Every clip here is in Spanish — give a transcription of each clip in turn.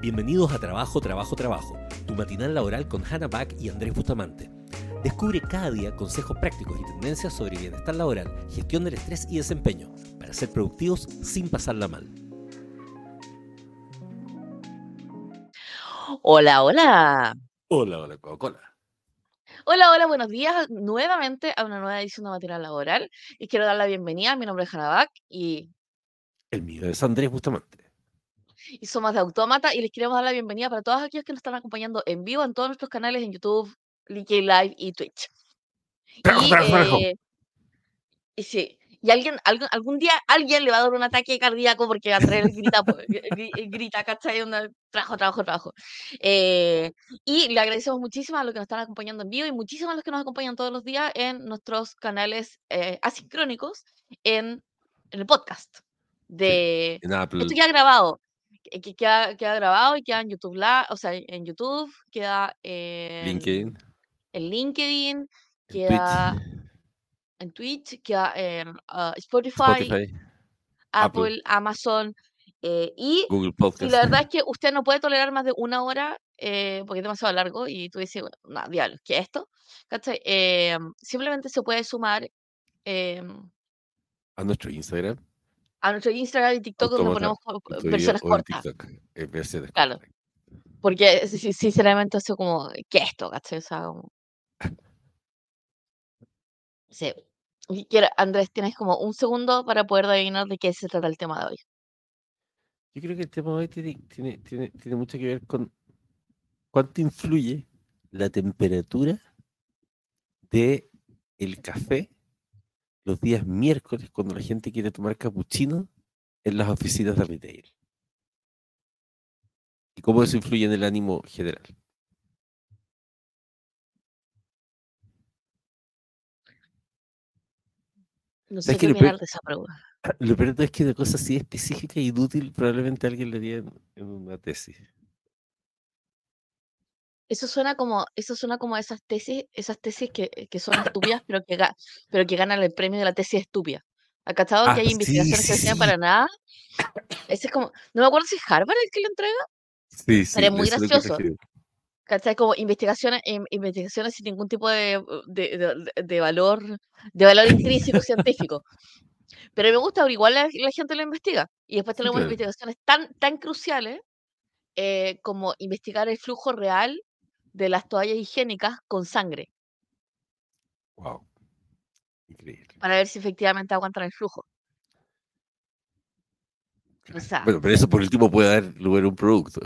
Bienvenidos a Trabajo, Trabajo, Trabajo, tu matinal laboral con Hannah Back y Andrés Bustamante. Descubre cada día consejos prácticos y tendencias sobre bienestar laboral, gestión del estrés y desempeño, para ser productivos sin pasarla mal. Hola, hola. Hola, hola, Coca-Cola. Hola, hola, buenos días nuevamente a una nueva edición de Matinal Laboral. Y quiero dar la bienvenida. Mi nombre es Hannah y El mío es Andrés Bustamante. Y somos de Autómata y les queremos dar la bienvenida para todos aquellos que nos están acompañando en vivo en todos nuestros canales en YouTube, LinkedIn Live y Twitch. Trabajo, Y, trabajo, eh, y sí, y alguien, algún, algún día alguien le va a dar un ataque cardíaco porque Andrés grita, grita, ¿cachai? Onda, trabajo, trabajo, trabajo. Eh, y le agradecemos muchísimo a los que nos están acompañando en vivo y muchísimo a los que nos acompañan todos los días en nuestros canales eh, asincrónicos en, en el podcast. De, Apple, esto queda grabado. Que- que queda, queda grabado y queda en YouTube, Live, o sea, en YouTube, queda en LinkedIn, en LinkedIn, queda Twitch, en Twitch, queda en ah, Spotify, Spotify, Apple, Amazon. eh, y, Google y Podcast. la verdad es que usted no puede tolerar más de una hora eh, porque es demasiado largo y tú dices, bueno, nada, diablos, ¿qué es esto? Eh, simplemente se puede sumar eh, A nuestro Instagram, a nuestro Instagram y TikTok donde ponemos versiones cortas. En versiones Claro. cortas. Porque si- sinceramente eso como, ¿qué es esto? ¿Cachai? O sea, como, sí. Andrés, tienes como un segundo para poder adivinar de qué se trata el tema de hoy. Yo creo que el tema de hoy tiene, tiene, tiene, tiene mucho que ver con cuánto influye la temperatura de el café los días miércoles cuando la gente quiere tomar capuchino en las oficinas de retail. Y cómo eso influye en el ánimo general. No ¿Sabes sé qué opinar peor? de esa pregunta. Lo peor es que una cosa así específica y inútil probablemente alguien le haría en, en una tesis. Eso suena como, eso suena como esas tesis, esas tesis que, que son estúpidas, pero que, pero que ganan el premio de la tesis estúpida. ¿Ha cachado Ah, que hay sí, investigaciones que no sí, sí. para nada? Ese es como, no me acuerdo si es Harvard el que lo entrega, Sí, sí, pero es muy gracioso. ¿Cachai? Como investigaciones, in- investigaciones sin ningún tipo de, de, de- de valor, de valor intrínseco científico. Pero me gusta, igual la, la gente lo investiga. Y después Sí, tenemos claro. investigaciones tan, tan cruciales eh, como investigar el flujo real de las toallas higiénicas con sangre, Wow. Increíble. para ver si efectivamente aguantan el flujo. O sea, Bueno, pero eso por último puede dar lugar a un producto.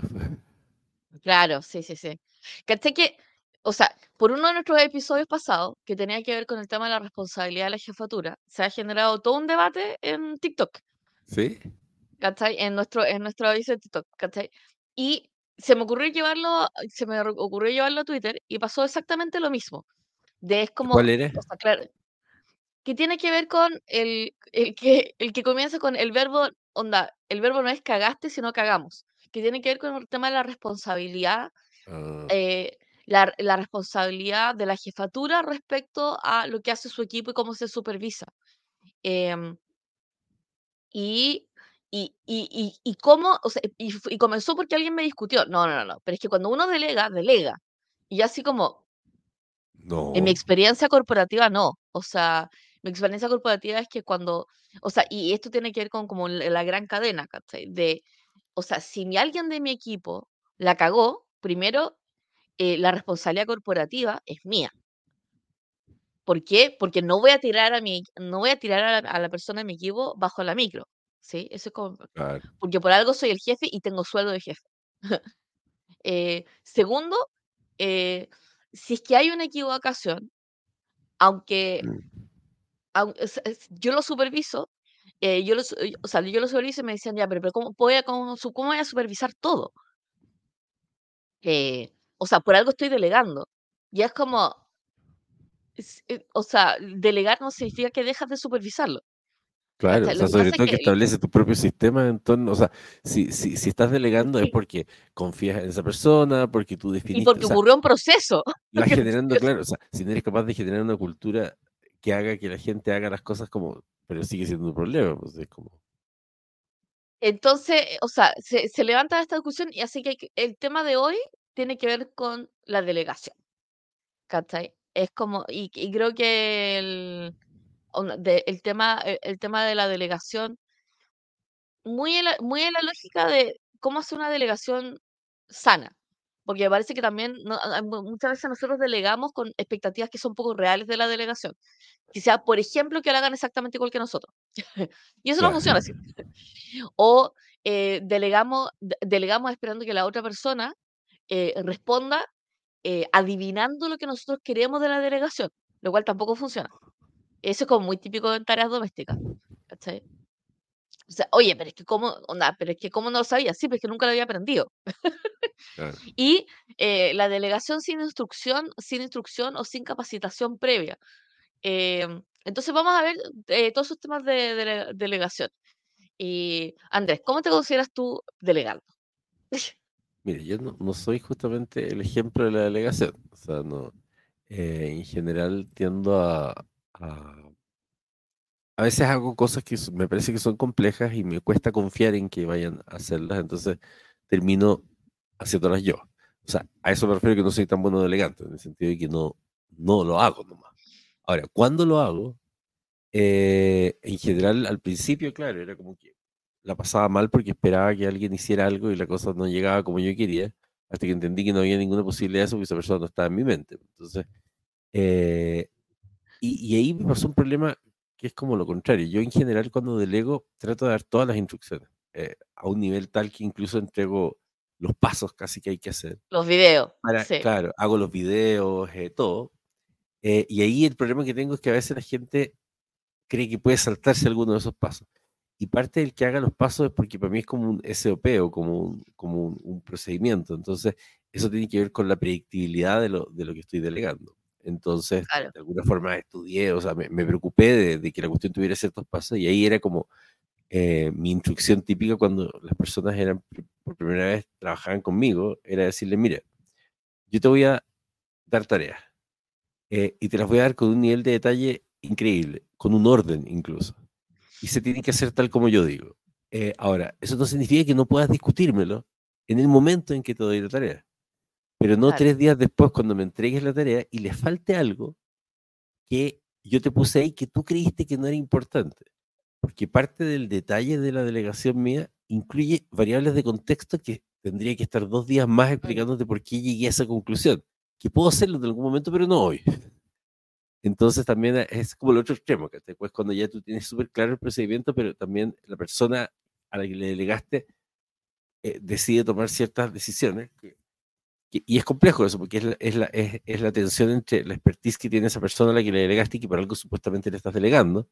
claro, sí, sí, sí. ¿Cachai que, o sea, por uno de nuestros episodios pasados, que tenía que ver con el tema de la responsabilidad de la jefatura, se ha generado todo un debate en TikTok. ¿Sí? ¿cachai? En nuestro, en nuestro aviso de TikTok, ¿cachai? Y se me ocurrió llevarlo, se me ocurrió llevarlo a Twitter y pasó exactamente lo mismo. De es como, ¿Cuál era? o sea, claro, que tiene que ver con el, el que, el que comienza con el verbo, onda, el verbo no es cagaste, sino cagamos. Que tiene que ver con el tema de la responsabilidad, Ah, eh, la, la responsabilidad de la jefatura respecto a lo que hace su equipo y cómo se supervisa. Em, y, y, y, y, y cómo, o sea, y, y comenzó porque alguien me discutió. No, no, no, no. Pero es que cuando uno delega, delega. Y así como, en mi no. experiencia corporativa, no. O sea, mi experiencia corporativa es que cuando, o sea, y esto tiene que ver con como la gran cadena, ¿cachai? De, o sea, si alguien de mi equipo la cagó, primero, eh, la responsabilidad corporativa es mía. ¿Por qué? Porque no voy a tirar a mi, no voy a tirar a la, a la persona de mi equipo bajo la micro. ¿Sí? Eso es como, Claro. porque por algo soy el jefe y tengo sueldo de jefe. Eh, segundo, eh, si es que hay una equivocación, aunque, Mm. aun- es- es- yo lo superviso, eh, yo lo, o sea, yo lo superviso y me decían, ya, pero, pero ¿cómo voy a, cómo, cómo voy a supervisar todo? Eh, o sea, por algo estoy delegando. Y es como, es- eh, o sea, delegar no significa que dejas de supervisarlo. Claro, o sea, sobre todo que que establece tu propio sistema en torno, o sea, si, si, si estás delegando es porque confías en esa persona, porque tú y definiste, porque o sea, ocurrió un proceso. vas porque generando, claro, o sea, si no eres capaz de generar una cultura que haga que la gente haga las cosas como, pero sigue siendo un problema, pues es como, Entonces, o sea, se, se levanta esta discusión y así que el tema de hoy tiene que ver con la delegación. ¿Cachai? Es como, y, y creo que el, de- el tema, el, el tema de la delegación, muy en la, muy en la lógica de cómo hacer una delegación sana. Porque me parece que también no- muchas veces nosotros delegamos con expectativas que son poco reales de la delegación. Quizá, por ejemplo, que lo hagan exactamente igual que nosotros. Y eso no funciona así. O eh, delegamos, de- delegamos esperando que la otra persona eh, responda eh, adivinando lo que nosotros queremos de la delegación, lo cual tampoco funciona. Eso es como muy típico en tareas domésticas. ¿cachai? O sea, oye, pero es que cómo, onda, pero es que cómo no lo sabía, sí, pero es que nunca lo había aprendido. claro. Y eh, la delegación sin instrucción, sin instrucción o sin capacitación previa. Em, entonces vamos a ver eh, todos esos temas de, dele- delegación. Y Andrés, ¿cómo te consideras tú delegando? Mire, yo no, no soy justamente el ejemplo de la delegación. O sea, no. eh, en general tiendo a, a... Veces hago cosas que me parece que son complejas y me cuesta confiar en que vayan a hacerlas, entonces termino haciéndolas yo. O sea, a eso me refiero que no soy tan bueno delegante, en el sentido de que no, no lo hago nomás. Ahora, cuando lo hago, eh, en general, al principio, claro, era como que la pasaba mal porque esperaba que alguien hiciera algo y la cosa no llegaba como yo quería, hasta que entendí que no había ninguna posibilidad de eso porque esa persona no estaba en mi mente. Entonces, eh, y, y ahí me pasó un problema que es como lo contrario. Yo en general cuando delego trato de dar todas las instrucciones eh, a un nivel tal que incluso entrego los pasos casi que hay que hacer. Los videos, Para, sí, claro, hago los videos, eh, todo. Eh, y ahí el problema que tengo es que a veces la gente cree que puede saltarse alguno de esos pasos. Y parte del que haga los pasos es porque para mí es como un SOP o como un, como un, un procedimiento. Entonces, eso tiene que ver con la predictibilidad de lo, de lo que estoy delegando. Entonces, claro. de alguna forma estudié, o sea, me, me preocupé de, de que la cuestión tuviera ciertos pasos y ahí era como eh, mi instrucción típica cuando las personas eran por primera vez trabajaban conmigo, era decirle, mira, yo te voy a dar tareas eh, y te las voy a dar con un nivel de detalle increíble, con un orden incluso. Y se tiene que hacer tal como yo digo. Eh, ahora, eso no significa que no puedas discutírmelo en el momento en que te doy la tarea, pero no Claro. tres días después cuando me entregues la tarea y le falte algo que yo te puse ahí que tú creíste que no era importante. Porque parte del detalle de la delegación mía incluye variables de contexto que tendría que estar dos días más explicándote por qué llegué a esa conclusión. Que puedo hacerlo en algún momento, pero no hoy. Entonces también es como el otro extremo, que después cuando ya tú tienes súper claro el procedimiento, pero también la persona a la que le delegaste eh, decide tomar ciertas decisiones. que- y es complejo eso, porque es la, es, la, es, es la tensión entre la expertise que tiene esa persona a la que le delegaste y que por algo supuestamente le estás delegando,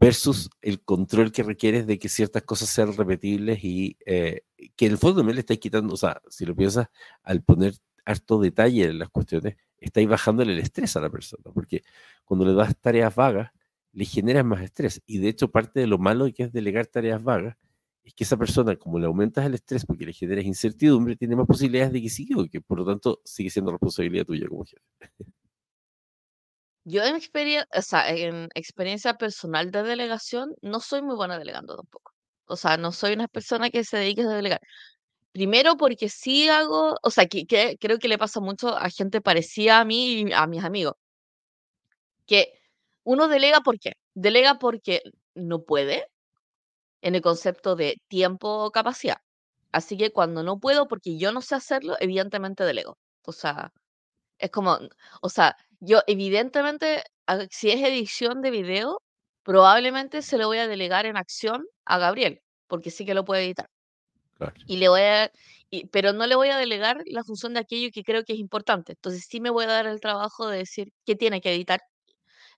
versus el control que requieres de que ciertas cosas sean repetibles y eh, que en el fondo me le estáis quitando, o sea, si lo piensas, al poner harto detalle en las cuestiones, estáis bajándole el estrés a la persona, porque cuando le das tareas vagas, le generas más estrés. Y de hecho, parte de lo malo que es delegar tareas vagas es que esa persona, como le aumentas el estrés porque le generas incertidumbre, tiene más posibilidades de que siga, que por lo tanto sigue siendo responsabilidad tuya como jefe. Yo en experiencia, o sea, en experiencia personal de delegación, no soy muy buena delegando tampoco. O sea, no soy una persona que se dedique a delegar. Primero porque sí hago, o sea, que, que creo que le pasa mucho a gente parecida a mí y a mis amigos, que uno delega ¿por qué? Delega porque no puede, en el concepto de tiempo o capacidad. Así que cuando no puedo, porque yo no sé hacerlo, evidentemente delego. O sea, es como, o sea, yo evidentemente, a- si es edición de video, probablemente se lo voy a delegar en acción a Gabriel, porque sí que lo puede editar. Claro. Y le voy a, y- pero no le voy a delegar la función de aquello que creo que es importante. Entonces sí me voy a dar el trabajo de decir qué tiene que editar,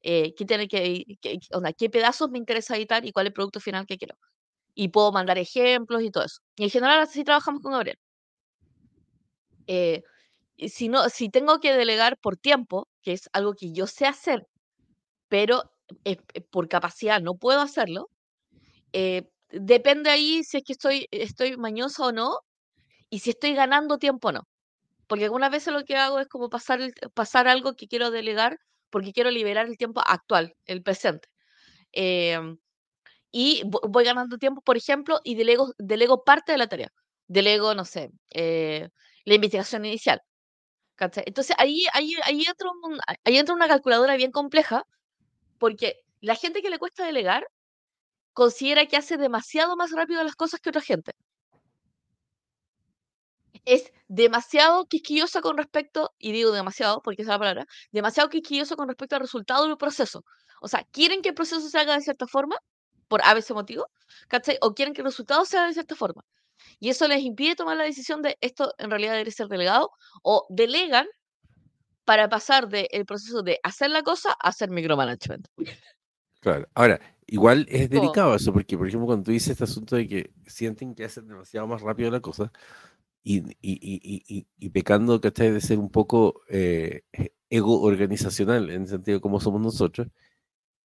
eh, qué tiene que, qué, onda, qué pedazos me interesa editar y cuál es el producto final que quiero. Y puedo mandar ejemplos y todo eso. Y en general así trabajamos con Gabriel. Eh, si no, si tengo que delegar por tiempo, que es algo que yo sé hacer, pero eh, por capacidad no puedo hacerlo, eh, depende ahí si es que estoy, estoy mañosa o no, y si estoy ganando tiempo o no. Porque algunas veces lo que hago es como pasar, pasar algo que quiero delegar porque quiero liberar el tiempo actual, el presente. Em, y vo- voy ganando tiempo, por ejemplo, y delego, delego parte de la tarea. Delego, no sé, eh, la investigación inicial. ¿cachai? Entonces ahí, ahí, ahí, entra un- ahí entra una calculadora bien compleja, porque la gente que le cuesta delegar considera que hace demasiado más rápido las cosas que otra gente. Es demasiado quisquillosa con respecto, y digo demasiado porque es la palabra, demasiado quisquilloso con respecto al resultado del proceso. O sea, quieren que el proceso se haga de cierta forma, por ABC motivo, ¿cachai? O quieren que el resultado sea de cierta forma. Y eso les impide tomar la decisión de esto en realidad debe ser delegado, o delegan para pasar del proceso de hacer la cosa a hacer micromanagement. Claro. Ahora, igual es delicado eso, porque, por ejemplo, cuando tú dices este asunto de que sienten que hacen demasiado más rápido la cosa y, y, y, pecando, ¿cachai? De ser un poco eh, ego organizacional, en el sentido de cómo somos nosotros,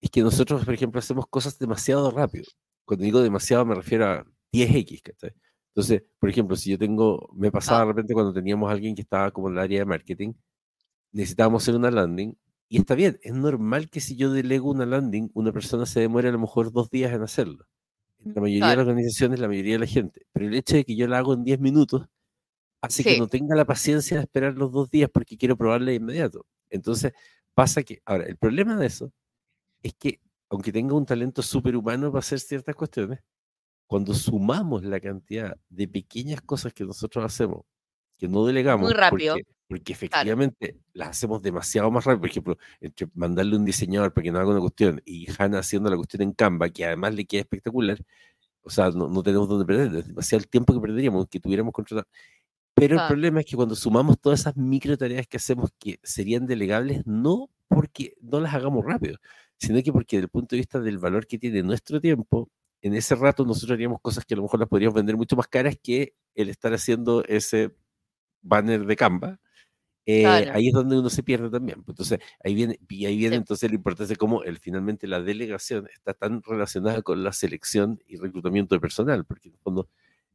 es que nosotros, por ejemplo, hacemos cosas demasiado rápido. Cuando digo demasiado me refiero a 10x, ¿cachai? Entonces, por ejemplo, si yo tengo, me pasaba de repente cuando teníamos a alguien que estaba como en el área de marketing, necesitábamos hacer una landing, y está bien, es normal que si yo delego una landing, una persona se demore a lo mejor dos días en hacerlo. En la mayoría de Claro. las organizaciones, la mayoría de la gente. Pero el hecho de que yo la hago en 10 minutos hace que no tenga la paciencia de esperar los dos días porque quiero probarla de inmediato. Entonces, pasa que, ahora, el problema de eso es que, aunque tenga un talento superhumano para hacer ciertas cuestiones, cuando sumamos la cantidad de pequeñas cosas que nosotros hacemos, que no delegamos, rápido, porque, porque efectivamente las hacemos demasiado más rápido. Por ejemplo, entre mandarle un diseñador para que nos haga una cuestión y Hannah haciendo la cuestión en Canva, que además le queda espectacular, o sea, no, no tenemos dónde perder, es demasiado el tiempo que perderíamos, que tuviéramos controlado. Pero el problema es que cuando sumamos todas esas micro tareas que hacemos que serían delegables, no porque no las hagamos rápido, sino que porque desde el punto de vista del valor que tiene nuestro tiempo, en ese rato nosotros haríamos cosas que a lo mejor las podríamos vender mucho más caras que el estar haciendo ese banner de Canva. Eh, Claro. Ahí es donde uno se pierde también. pues, Entonces, ahí viene, y ahí viene Sí. entonces la importancia de cómo el, finalmente la delegación está tan relacionada con la selección y reclutamiento de personal, porque en el fondo,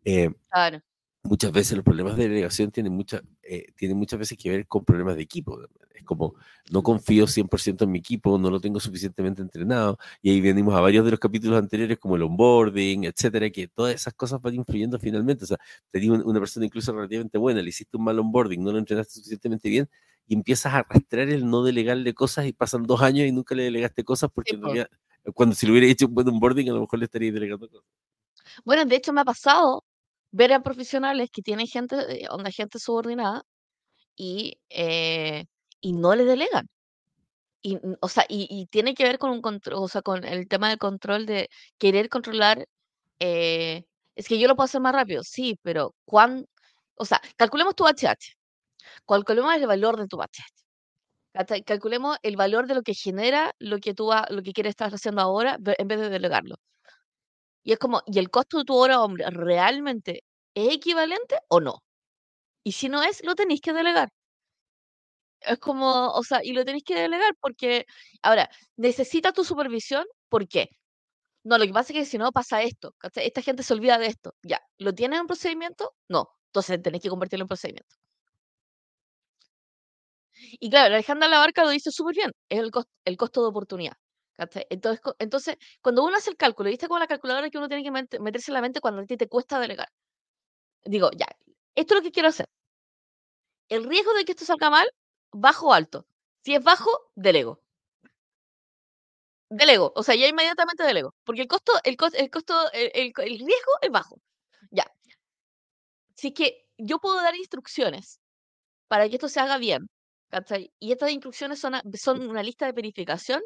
eh, Claro. Muchas veces los problemas de delegación tienen, mucha, eh, tienen muchas veces que ver con problemas de equipo. Es como, no confío 100% en mi equipo, no lo tengo suficientemente entrenado, y ahí venimos a varios de los capítulos anteriores como el onboarding, etcétera, que todas esas cosas van influyendo finalmente. O sea, te digo, una persona incluso relativamente buena, le hiciste un mal onboarding, no lo entrenaste suficientemente bien, y empiezas a arrastrar el no delegarle cosas y pasan dos años y nunca le delegaste cosas porque Sí, en po. realidad, cuando si le hubiera hecho un buen onboarding, a lo mejor le estaría delegando cosas. Bueno, de hecho me ha pasado ver a profesionales que tienen gente, eh, onda gente subordinada y, eh, y no le delegan. Y, mm, o sea, y, tiene que ver con un control, o sea, con el tema del control de querer controlar. eh, es que yo lo puedo hacer más rápido, sí, pero cuán, o sea, calculemos tu HH, calculemos el valor de tu HH. Calculemos el valor de lo que genera lo que tú lo que quieres estar haciendo ahora en vez de delegarlo. Y es como, ¿y el costo de tu hora hombre realmente es equivalente o no? Y si no es, lo tenéis que delegar. Es como, o sea, y lo tenéis que delegar porque, ahora, ¿necesita tu supervisión? ¿Por qué? No, lo que pasa es que si no pasa esto. Esta gente se olvida de esto. Ya, ¿lo tiene en procedimiento? No. Entonces tenéis que convertirlo en procedimiento. Y claro, Alejandra Labarca lo dice súper bien, es el, cos- el costo de oportunidad. Entonces, entonces, cuando uno hace el cálculo, ¿viste como la calculadora que uno tiene que met- meterse en la mente cuando a ti te cuesta delegar? Digo, ya, esto es lo que quiero hacer. El riesgo de que esto salga mal, bajo o alto. Si es bajo, delego. Delego, o sea, ya inmediatamente delego. Porque el costo, el, cos- el costo, el, riesgo es bajo. Ya. Es que yo puedo dar instrucciones para que esto se haga bien, ¿cachai? Y estas instrucciones son, son una lista de verificación,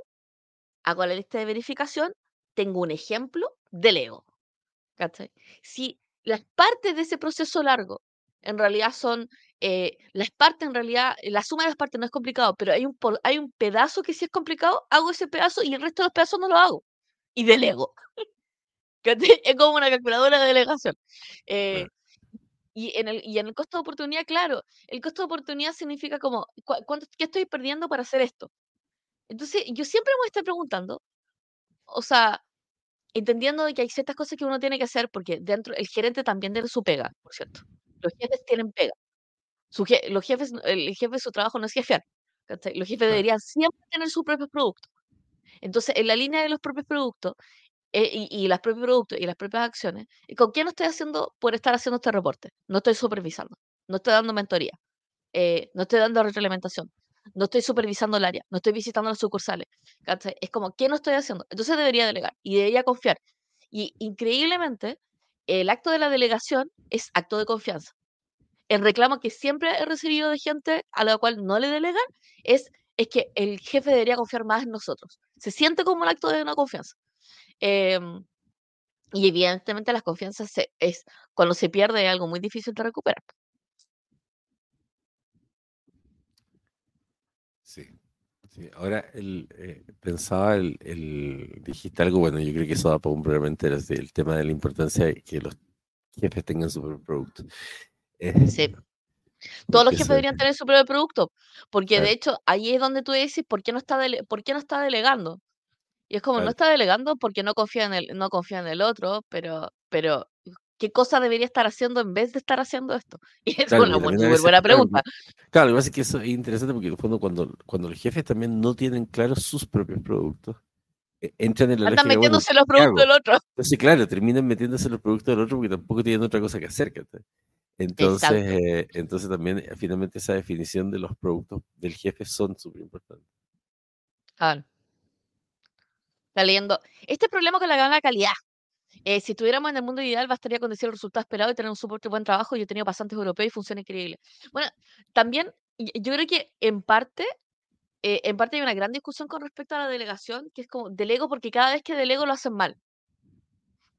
hago la lista de verificación, tengo un ejemplo, delego. ¿cachai? Si las partes de ese proceso largo en realidad son, eh, las partes en realidad, la suma de las partes no es complicado, pero hay un, hay un pedazo que sí es complicado, hago ese pedazo y el resto de los pedazos no lo hago. Y delego. ¿cachai? Es como una calculadora de delegación. Eh, y, en el, y en el costo de oportunidad, claro, el costo de oportunidad significa como, ¿cu- cuánto, ¿qué estoy perdiendo para hacer esto? Entonces, yo siempre me voy a estar preguntando, o sea, entendiendo de que hay ciertas cosas que uno tiene que hacer, porque dentro, el gerente también tiene su pega, por cierto. Los jefes tienen pega. Su je- los jefes, el jefe, su trabajo no es jefear. ¿cachai? Los jefes deberían siempre tener sus propios productos. Entonces, en la línea de los propios productos, eh, y, y los propios productos y las propias acciones, ¿con quién estoy haciendo por estar haciendo este reporte? No estoy supervisando, no estoy dando mentoría, eh, no estoy dando retroalimentación, no estoy supervisando el área, no estoy visitando las sucursales. ¿cachai? Es como, ¿qué no estoy haciendo? Entonces debería delegar y debería confiar. Y increíblemente, el acto de la delegación es acto de confianza. El reclamo que siempre he recibido de gente a la cual no le delegan es, es que el jefe debería confiar más en nosotros. Se siente como un acto de una confianza. Em, y evidentemente las confianzas se, es cuando se pierde algo muy difícil de recuperar. Sí. Sí. Ahora, el, eh, pensaba, el, el, dijiste algo, bueno, yo creo que eso da para un programa entero, el tema de la importancia de que los jefes tengan su propio producto. Eh, sí. Todos los jefes deberían tener su propio producto, porque de hecho ahí es donde tú dices, ¿por qué no está, ¿por qué no está delegando? Y es como, no está delegando porque no confía en el, no confía en el otro, pero, pero ¿qué cosa debería estar haciendo en vez de estar haciendo esto? Y es una muy, buena pregunta. Claro, lo que pasa es que eso es interesante porque cuando, cuando, cuando los jefes también no tienen claros sus propios productos, e, entran en la Andan metiéndose los productos del otro. Entonces, claro, terminan metiéndose los productos del otro porque tampoco tienen otra cosa que hacer. Entonces, eh, entonces también eh, finalmente esa definición de los productos del jefe son súper importantes. Claro. Está leyendo. Este problema con la gana calidad. Eh, si estuviéramos en el mundo ideal, bastaría con decir el resultado esperado y tener un soporte buen trabajo. Yo he tenido pasantes europeos y funciona increíble. Bueno, también yo creo que en parte, eh, en parte hay una gran discusión con respecto a la delegación, que es como delego porque cada vez que delego lo hacen mal.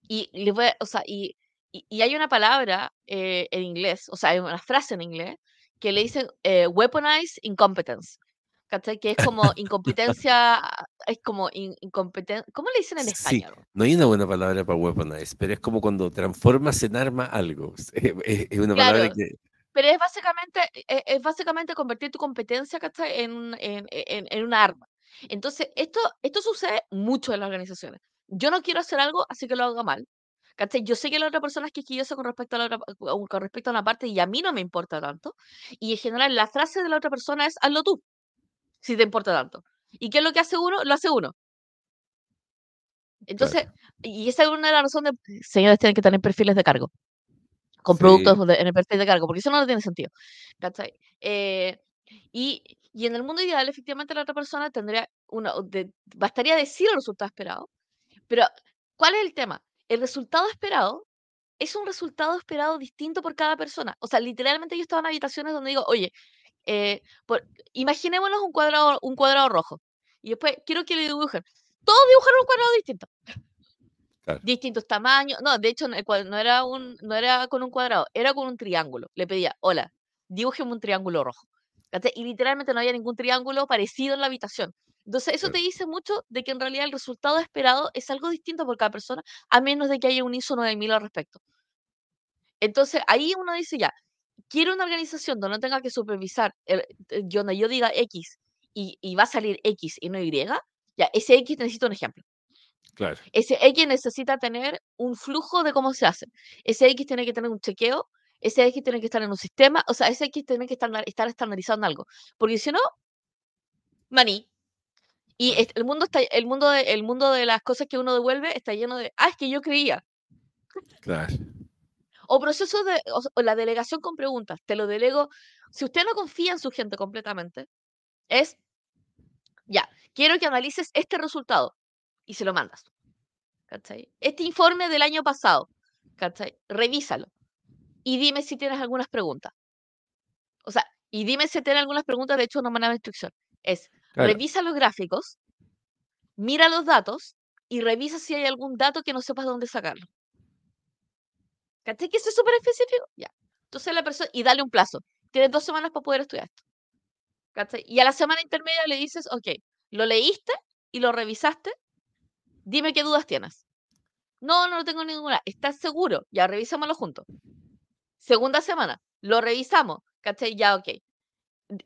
Y les voy o sea, y, y, hay una palabra eh, en inglés, o sea, hay una frase en inglés que le dicen weaponize incompetence. ¿Cachai? Que es como incompetencia, es como incompetencia, ¿cómo le dicen en español? Sí, no hay una buena palabra para weaponize, pero es como cuando transformas en arma algo. Es, una palabra que... Pero es básicamente, e, es, básicamente convertir tu competencia, ¿cachai? En, en, en, en una arma. Entonces, esto, esto sucede mucho en las organizaciones. Yo no quiero hacer algo, así que lo hago mal. ¿Cachai? Yo sé que la otra persona es quisquillosa con respecto a la otra, con respecto a una parte y a mí no me importa tanto. Y en general la frase de la otra persona es hazlo tú si te importa tanto. ¿Y qué es lo que hace uno? Lo hace uno. Entonces, y esa es una de las razones de, señores, tienen que tener perfiles de cargo, con productos en el perfil de cargo, porque eso no tiene sentido. Eh, y, y, en el mundo ideal, efectivamente, la otra persona tendría una, bastaría decir el resultado esperado, pero ¿cuál es el tema? El resultado esperado es un resultado esperado distinto por cada persona. O sea, literalmente yo estaba en habitaciones donde digo, oye, eh, imaginémonos un cuadrado, un cuadrado rojo. Y después quiero que le dibujen. Todos dibujaron un cuadrado distinto. Distintos tamaños. No, de hecho, no era, un, no era con un cuadrado, era con un triángulo. Le pedía, hola, dibújeme un triángulo rojo. Y literalmente no había ningún triángulo parecido en la habitación. Entonces, eso te dice mucho de que en realidad el resultado esperado es algo distinto por cada persona, a menos de que haya un ISO 9000 al respecto. Entonces, ahí uno dice ya, quiero una organización donde no tenga que supervisar, el, eh, donde yo diga X y, va a salir X y no Y, ya, ese X necesita un ejemplo. Claro. Ese X necesita tener un flujo de cómo se hace. Ese X tiene que tener un chequeo, ese X tiene que estar en un sistema, o sea, ese X tiene que estar, estar estandarizado en algo. Porque si no, maní. Y el mundo está, el mundo de, el mundo de las cosas que uno devuelve está lleno de, ah, es que yo creía. Claro. O proceso de o, la delegación con preguntas. Te lo delego. Si usted no confía en su gente completamente, es, ya, quiero que analices este resultado y se lo mandas. ¿Cachai? Este informe del año pasado, ¿cachai? Revísalo y dime si tienes algunas preguntas. O sea, y dime si tienes algunas preguntas, de hecho, una manera de instrucción. Es, revisa los gráficos, mira los datos y revisa si hay algún dato que no sepas dónde sacarlo. ¿Cachai? Que eso es súper específico. Ya. Entonces la persona, y dale un plazo. Tienes dos semanas para poder estudiar esto. ¿Cachai? Y a la semana intermedia le dices, ok, lo leíste y lo revisaste. Dime qué dudas tienes. No, no tengo ninguna. ¿Estás seguro? Ya, revisémoslo juntos. Segunda semana, lo revisamos. ¿Cachai? Ya, ok.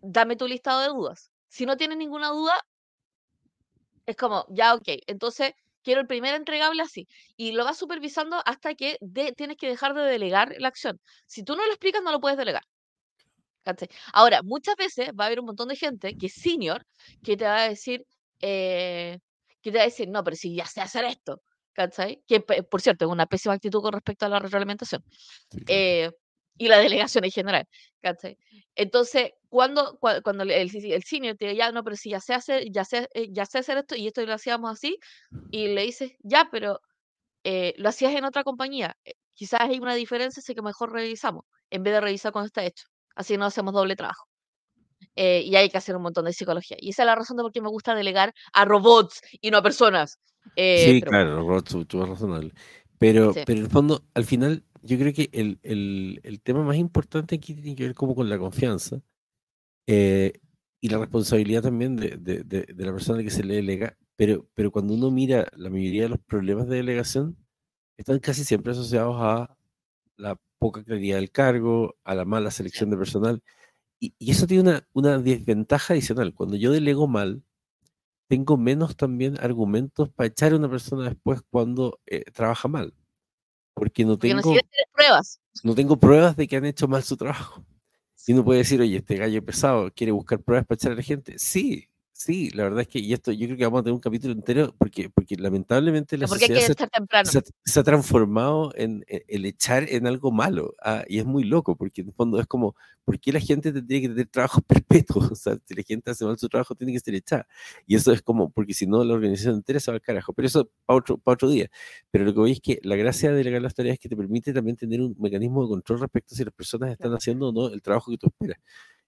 Dame tu listado de dudas. Si no tienes ninguna duda, es como, ya, ok. Entonces, quiero el primer entregable así. Y lo vas supervisando hasta que tienes que dejar de delegar la acción. Si tú no lo explicas, no lo puedes delegar. Ahora, muchas veces va a haber un montón de gente que es senior que te va a decir, eh, que te va a decir, no, pero si ya sé hacer esto, ¿cachai? Que, por cierto, es una pésima actitud con respecto a la retroalimentación. Sí, claro. eh, y la delegación en general, ¿cachai? Entonces, cuando, cua- cuando el, el, senior te dice, ya, no, pero si ya sé hacer, ya sé, eh, ya sé hacer esto y esto lo hacíamos así, y le dices, ya, pero eh, lo hacías en otra compañía, eh, quizás hay una diferencia, así que mejor revisamos, en vez de revisar cuando está hecho. Así no hacemos doble trabajo. Eh, y hay que hacer un montón de psicología. Y esa es la razón de por qué me gusta delegar a robots y no a personas. Eh, Sí, pero claro, Roth, mucho más razonable. Pero, sí, pero en el fondo, al final, yo creo que el, el- el tema más importante aquí tiene que ver como con la confianza eh, y la responsabilidad también de, de- de- de la persona que se le delega. Pero, pero cuando uno mira la mayoría de los problemas de delegación, están casi siempre asociados a la poca claridad del cargo, a la mala selección de personal. Y, y eso tiene una, una desventaja adicional. Cuando yo delego mal, tengo menos también argumentos para echar a una persona después cuando eh, trabaja mal, porque no porque no tengo, tener pruebas. no tengo pruebas de que han hecho mal su trabajo. Y uno puede decir, oye, este gallo pesado quiere buscar pruebas para echar a la gente. Sí, sí, la verdad es que, y esto yo creo que vamos a tener un capítulo entero, porque, porque lamentablemente la porque sociedad se, ha, se ha transformado en, en el echar en algo malo. ah, y es muy loco, porque en el fondo es como, ¿por qué la gente tendría que tener trabajos perpetuos? O sea, si la gente hace mal su trabajo, tiene que ser echada. Y eso es como, porque si no, la organización entera se va al carajo. Pero eso para otro, para otro día. Pero lo que voy es que la gracia de delegar las tareas es que te permite también tener un mecanismo de control respecto a si las personas están haciendo o no el trabajo que tú esperas.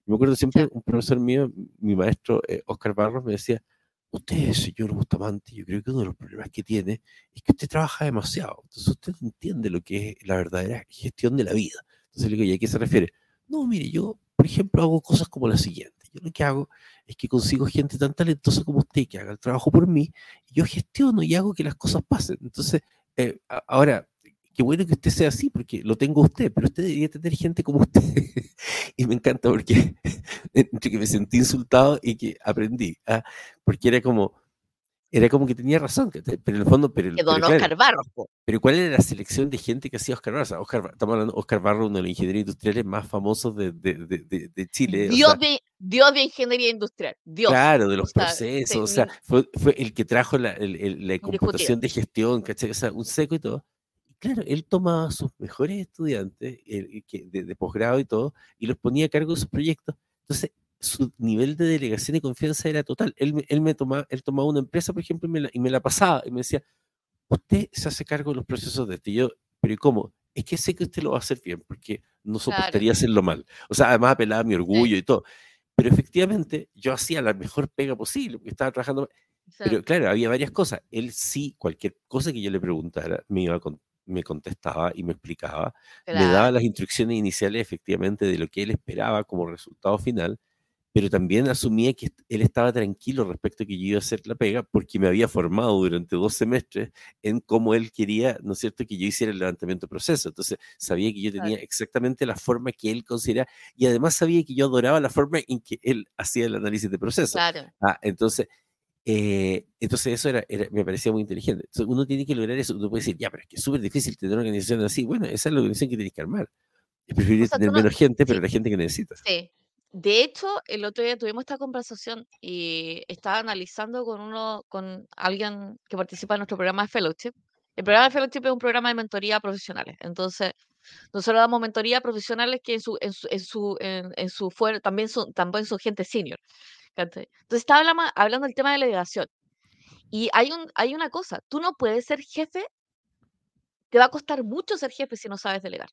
Me acuerdo siempre, un profesor mío, mi maestro eh, Oscar Barros, me decía, usted, señor Bustamante, yo creo que uno de los problemas que tiene es que usted trabaja demasiado. Entonces usted no entiende lo que es la verdadera gestión de la vida. Entonces le digo, ¿y a qué se refiere? No, mire, yo, por ejemplo, hago cosas como la siguiente. Yo lo que hago es que consigo gente tan talentosa como usted que haga el trabajo por mí, y yo gestiono y hago que las cosas pasen. Entonces, eh, ahora, qué bueno que usted sea así, porque lo tengo usted, pero usted debería tener gente como usted. y me encanta porque entre que me sentí insultado y que aprendí, ah, porque era como, era como que tenía razón, pero en el fondo, pero, que pero don claro, Oscar Barros. po. pero ¿cuál era la selección de gente que hacía Oscar Barro? O sea, Oscar, estamos hablando de Oscar Barro, uno de los ingenieros industriales más famosos de, de, de, de- Chile. O Dios sea, de, Dios de ingeniería industrial. Dios. claro, de O los sea, procesos. O sea, fue, fue el que trajo la, el- el- la computación de gestión, ¿cachai? O sea, un seco y todo. Y claro, él tomaba a sus mejores estudiantes el- que- de, de posgrado y todo, y los ponía a cargo de sus proyectos. Entonces, su nivel de delegación y confianza era total. Él, él me tomaba, él tomaba una empresa, por ejemplo, y me la, y me la pasaba, y me decía, usted se hace cargo de los procesos de este. Y yo, pero ¿y cómo? Es que sé que usted lo va a hacer bien, porque no Claro. soportaría hacerlo mal. O sea, además apelaba a mi orgullo y todo. Pero efectivamente, yo hacía la mejor pega posible, porque estaba trabajando. Pero claro, había varias cosas. Él sí, cualquier cosa que yo le preguntara, me, iba a con- me contestaba y me explicaba. Me daba claro. las instrucciones iniciales, efectivamente, de lo que él esperaba como resultado final, pero también asumía que él estaba tranquilo respecto a que yo iba a hacer la pega porque me había formado durante dos semestres en cómo él quería, ¿no es cierto?, que yo hiciera el levantamiento de proceso. Entonces, sabía que yo Claro. tenía exactamente la forma que él consideraba y además sabía que yo adoraba la forma en que él hacía el análisis de proceso. Claro. Ah, entonces, eh, entonces eso era, era- me parecía muy inteligente. Entonces, uno tiene que lograr eso. Uno puede decir, ya, pero es que es súper difícil tener una organización así. Bueno, esa es la organización que tienes que armar. Es preferible O sea, tener no- menos gente, pero sí. la gente que necesitas. Sí. De hecho, el otro día tuvimos esta conversación y estaba analizando con uno, con alguien que participa en nuestro programa de Fellowship. El programa de Fellowship es un programa de mentoría a profesionales. Entonces, nosotros damos mentoría a profesionales que en su, en su, en su, en, en su fuer- también son, también son gente senior. ¿Cachai? Entonces, estaba hablando, hablando del tema de la delegación. Y hay un, hay una cosa, tú no puedes ser jefe, te va a costar mucho ser jefe si no sabes delegar.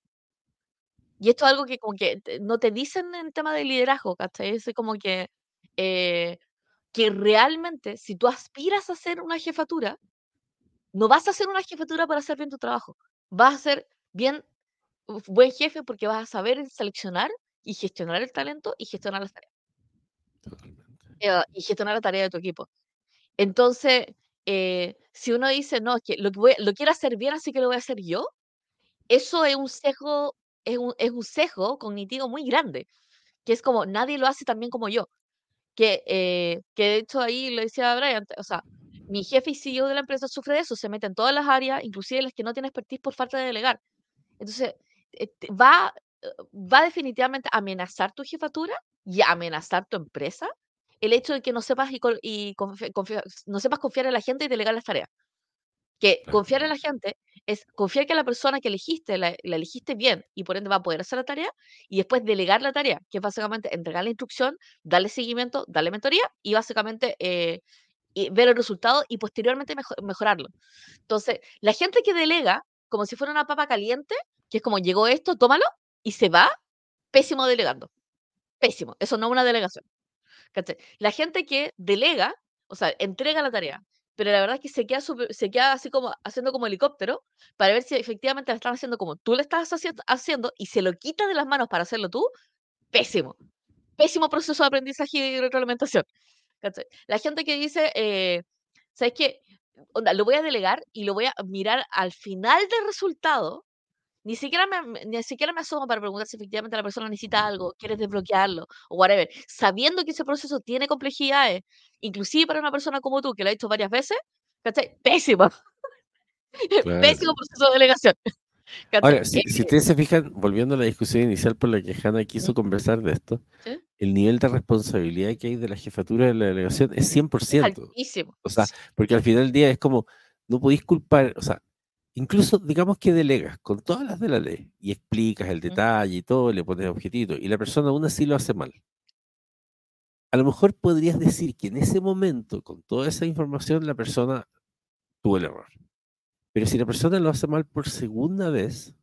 Y esto es algo que como que no te dicen en tema de liderazgo, ¿cachai? Es como que, eh, que realmente si tú aspiras a ser una jefatura, no vas a ser una jefatura para hacer bien tu trabajo. Vas a ser bien buen jefe porque vas a saber seleccionar y gestionar el talento y gestionar las tareas. Eh, y gestionar la tarea de tu equipo. Entonces, eh, si uno dice, no, es que lo, voy- lo quiero hacer bien, así que lo voy a hacer yo, eso es un sesgo, es un, es un sesgo cognitivo muy grande, que es como nadie lo hace tan bien como yo. Que, eh, que de hecho ahí lo decía Brian, o sea, mi jefe y CEO de la empresa sufre de eso, se mete en todas las áreas, inclusive las que no tienen expertise por falta de delegar. Entonces, eh, va, va definitivamente a amenazar tu jefatura y a amenazar tu empresa el hecho de que no sepas, y, y confi- no sepas confiar en la gente y delegar las tareas. Que confiar en la gente es confiar que la persona que elegiste la, la elegiste bien y por ende va a poder hacer la tarea y después delegar la tarea, que es básicamente entregar la instrucción, darle seguimiento, darle mentoría y básicamente eh, y ver el resultado y posteriormente mejo- mejorarlo. Entonces, la gente que delega como si fuera una papa caliente, que es como llegó esto, tómalo y se va, pésimo delegando. Pésimo. Eso no es una delegación. ¿Cachai? La gente que delega, o sea, entrega la tarea, pero la verdad es que se queda, súper- se queda así como haciendo como helicóptero para ver si efectivamente la están haciendo como tú le estás haci- haciendo y se lo quita de las manos para hacerlo tú, pésimo. Pésimo proceso de aprendizaje y retroalimentación. ¿cachai? La gente que dice, eh, ¿sabes qué? Onda, lo voy a delegar y lo voy a mirar al final del resultado. Ni siquiera me, ni siquiera me asomo para preguntar si efectivamente la persona necesita algo, quieres desbloquearlo o whatever. Sabiendo que ese proceso tiene complejidades, inclusive para una persona como tú, que lo ha hecho varias veces, ¿cachai? Pésimo, Claro. pésimo proceso de delegación. Ahora, si, si ustedes se fijan, volviendo a la discusión inicial por la que Hanna quiso conversar de esto, ¿Sí? el nivel de responsabilidad que hay de la jefatura de la delegación es es 100%. altísimo. O sea, porque al final del día es como, no podéis culpar, o sea, incluso digamos que delegas con todas las de la ley y explicas el detalle y todo, le pones objetitos y la persona aún así lo hace mal. A lo mejor podrías decir que en ese momento, con toda esa información, la persona tuvo el error. Pero si la persona lo hace mal por segunda vez,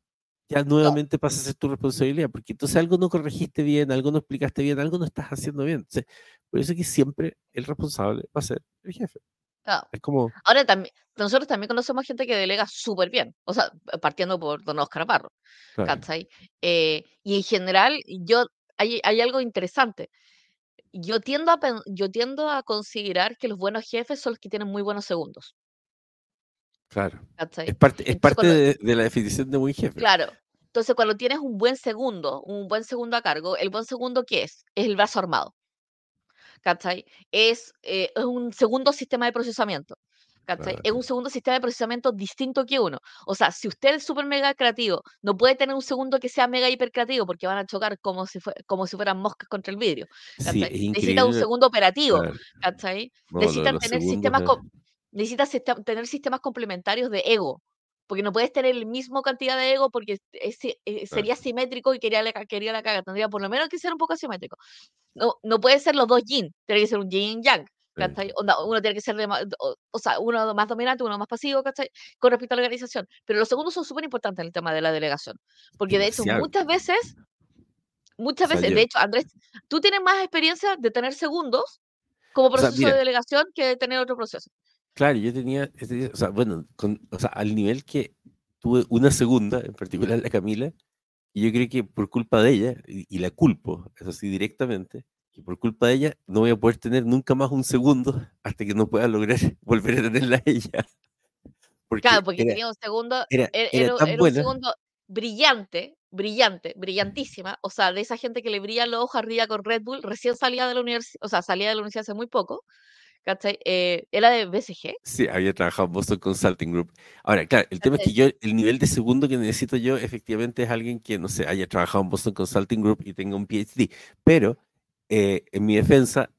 ya nuevamente pasa a ser tu responsabilidad, porque entonces algo no corregiste bien, algo no explicaste bien, algo no estás haciendo bien. Entonces, por eso es que siempre el responsable va a ser el jefe. Claro. Es como, Ahora también, nosotros también conocemos gente que delega súper bien, o sea, partiendo por Don Oscar Parro, claro. Eh, y en general, yo, hay, hay algo interesante. Yo tiendo, a, yo tiendo a considerar que los buenos jefes son los que tienen muy buenos segundos, claro. ¿cachai? Es parte, es Entonces, parte cuando, de, de la definición de buen jefe. claro, entonces cuando tienes un buen segundo, un buen segundo a cargo, ¿el buen segundo qué es? Es el brazo armado. ¿Cachai? Es, eh, es un segundo sistema de procesamiento, ¿cachai? Es Claro. un segundo sistema de procesamiento distinto que uno. O sea, si usted es súper mega creativo, no puede tener un segundo que sea mega hiper creativo porque van a chocar como si, como si fueran moscas contra el vidrio, Necesita un segundo operativo, Claro. Necesitan tener segundos sistemas, tener sistemas complementarios de ego. Porque no puedes tener el mismo cantidad de ego porque es- eh, sería simétrico y quería la, quería la caga. Tendría por lo menos que ser un poco asimétrico no, no puede ser los dos yin, tiene que ser un yin yang. Onda, uno tiene que ser de más, o, o sea, uno más dominante, uno más pasivo, ¿cachai? Con respecto a la organización. Pero los segundos son súper importantes en el tema de la delegación. Porque de hecho, Demasiado. muchas veces, muchas O sea, veces, de hecho, Andrés, tú tienes más experiencia de tener segundos como sea, proceso mira. de delegación que de tener otro proceso. Claro, yo tenía, yo tenía- o sea, bueno, con- o sea, al nivel que tuve una segunda, en particular la Camila, y yo creo que por culpa de ella, y, y la culpo, eso sí, directamente, que por culpa de ella no voy a poder tener nunca más un segundo hasta que no pueda lograr volver a tenerla a ella. Porque Claro, porque era, tenía un segundo, era, era, era era- tan era un buena, segundo brillante, brillante, brillantísima, o sea, de esa gente que le brillan los ojos arriba con Red Bull, recién salía de la universidad, o sea, salía de la universidad hace muy poco, ¿cachai? Eh, era de BCG, sí, había trabajado en Boston Consulting Group. Ahora, claro, el tema es que yo, el nivel de segundo que necesito yo, efectivamente, es alguien que, no sé, haya trabajado en Boston Consulting Group y tenga un PhD, pero eh, en mi defensa,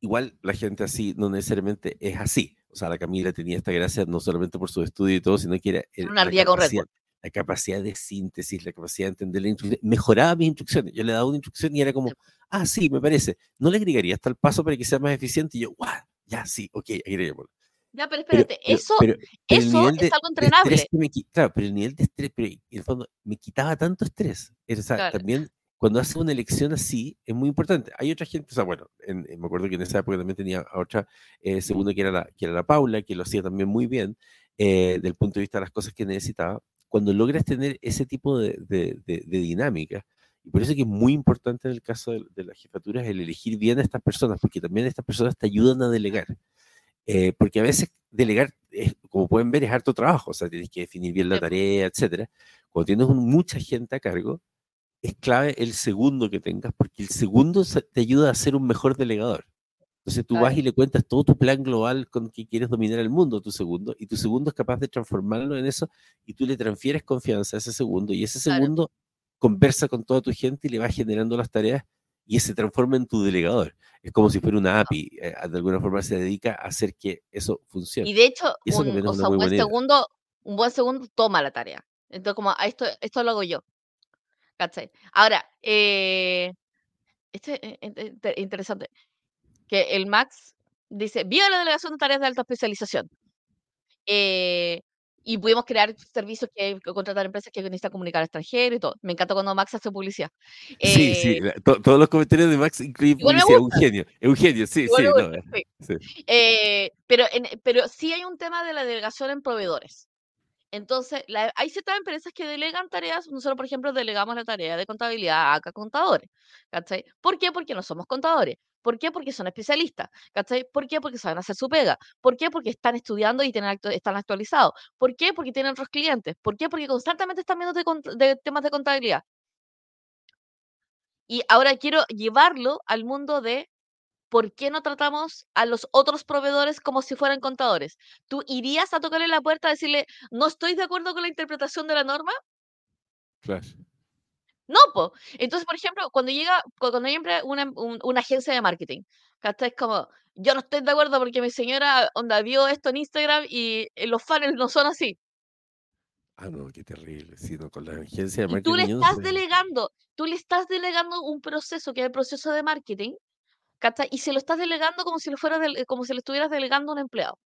igual la gente así no necesariamente es así. O sea, la Camila tenía esta gracia no solamente por su estudio y todo, sino que era el- una la, capacidad, la capacidad de síntesis, la capacidad de entender la instrucción. Mejoraba mis instrucciones. Yo le daba una instrucción y era como, ah, sí, me parece. No le agregaría hasta el paso para que sea más eficiente. Y yo, guau, ya, sí, ok, agreguémoslo. Ya, pero espérate, pero- eso, pero- pero eso es de, algo entrenable. me claro, pero el nivel de estrés, pero en el fondo me quitaba tanto estrés. O sea, Claro. también cuando haces una elección así es muy importante. Hay otra gente, o sea, bueno, en- en- me acuerdo que en esa época también tenía a otra eh, segunda que era, la, que era la Paula, que lo hacía también muy bien, eh, del punto de vista de las cosas que necesitaba. Cuando logras tener ese tipo de, de- de dinámica, y por eso que es muy importante en el caso de, de las jefaturas el elegir bien a estas personas, porque también estas personas te ayudan a delegar. Eh, porque a veces delegar, es- como pueden ver, es harto trabajo, o sea, tienes que definir bien la tarea, etcétera. Cuando tienes un- mucha gente a cargo, es clave el segundo que tengas, porque el segundo se- te ayuda a ser un mejor delegador. Entonces tú vas y le cuentas todo tu plan global con que quieres dominar el mundo, tu segundo, y tu segundo es capaz de transformarlo en eso, y tú le transfieres confianza a ese segundo, y ese Claro. Conversa con toda tu gente y le va generando las tareas, y se transforma en tu delegador. Es como si fuera una API, eh, de alguna forma se dedica a hacer que eso funcione. Y de hecho, un, o sea, un buen segundo, un buen segundo toma la tarea. Entonces, como ah, esto, esto lo hago yo. ¿Cachai? Ahora, eh, este es interesante. Que el Max dice, vía la delegación de tareas de alta especialización. Eh, y pudimos crear servicios que contratar empresas que necesitan comunicar al extranjero y todo. Me encanta cuando Max hace publicidad. sí, sí, eh, todos los comentarios de Max incluyen publicidad. Eugenio, Eugenio, sí, sí, sí. Eh, pero, pero sí hay un tema de la delegación en proveedores. Entonces, hay ciertas empresas que delegan tareas, nosotros, por ejemplo, delegamos la tarea de contabilidad a contadores, ¿cachai? ¿Por qué? Porque no somos contadores. ¿Por qué? Porque son especialistas, ¿cachai? ¿Por qué? Porque saben hacer su pega. ¿Por qué? Porque están estudiando y están actualizados. ¿Por qué? Porque tienen otros clientes. ¿Por qué? Porque constantemente están viendo temas de contabilidad. Y ahora quiero llevarlo al mundo de ¿por qué no tratamos a los otros proveedores como si fueran contadores? ¿Tú irías a tocarle la puerta a decirle, no estoy de acuerdo con la interpretación de la norma? Claro. No, pues. Entonces, por ejemplo, cuando llega, cuando entra una, una agencia de marketing, Es como, yo no estoy de acuerdo porque mi señora onda vio esto en Instagram y eh, los fans no son así. Ah, no, qué terrible. Sino con la agencia de marketing. Y tú le estás delegando, tú le estás delegando un proceso que es el proceso de marketing, ¿cachai? Y se lo estás delegando como si lo fuera como si le estuvieras delegando a un empleado.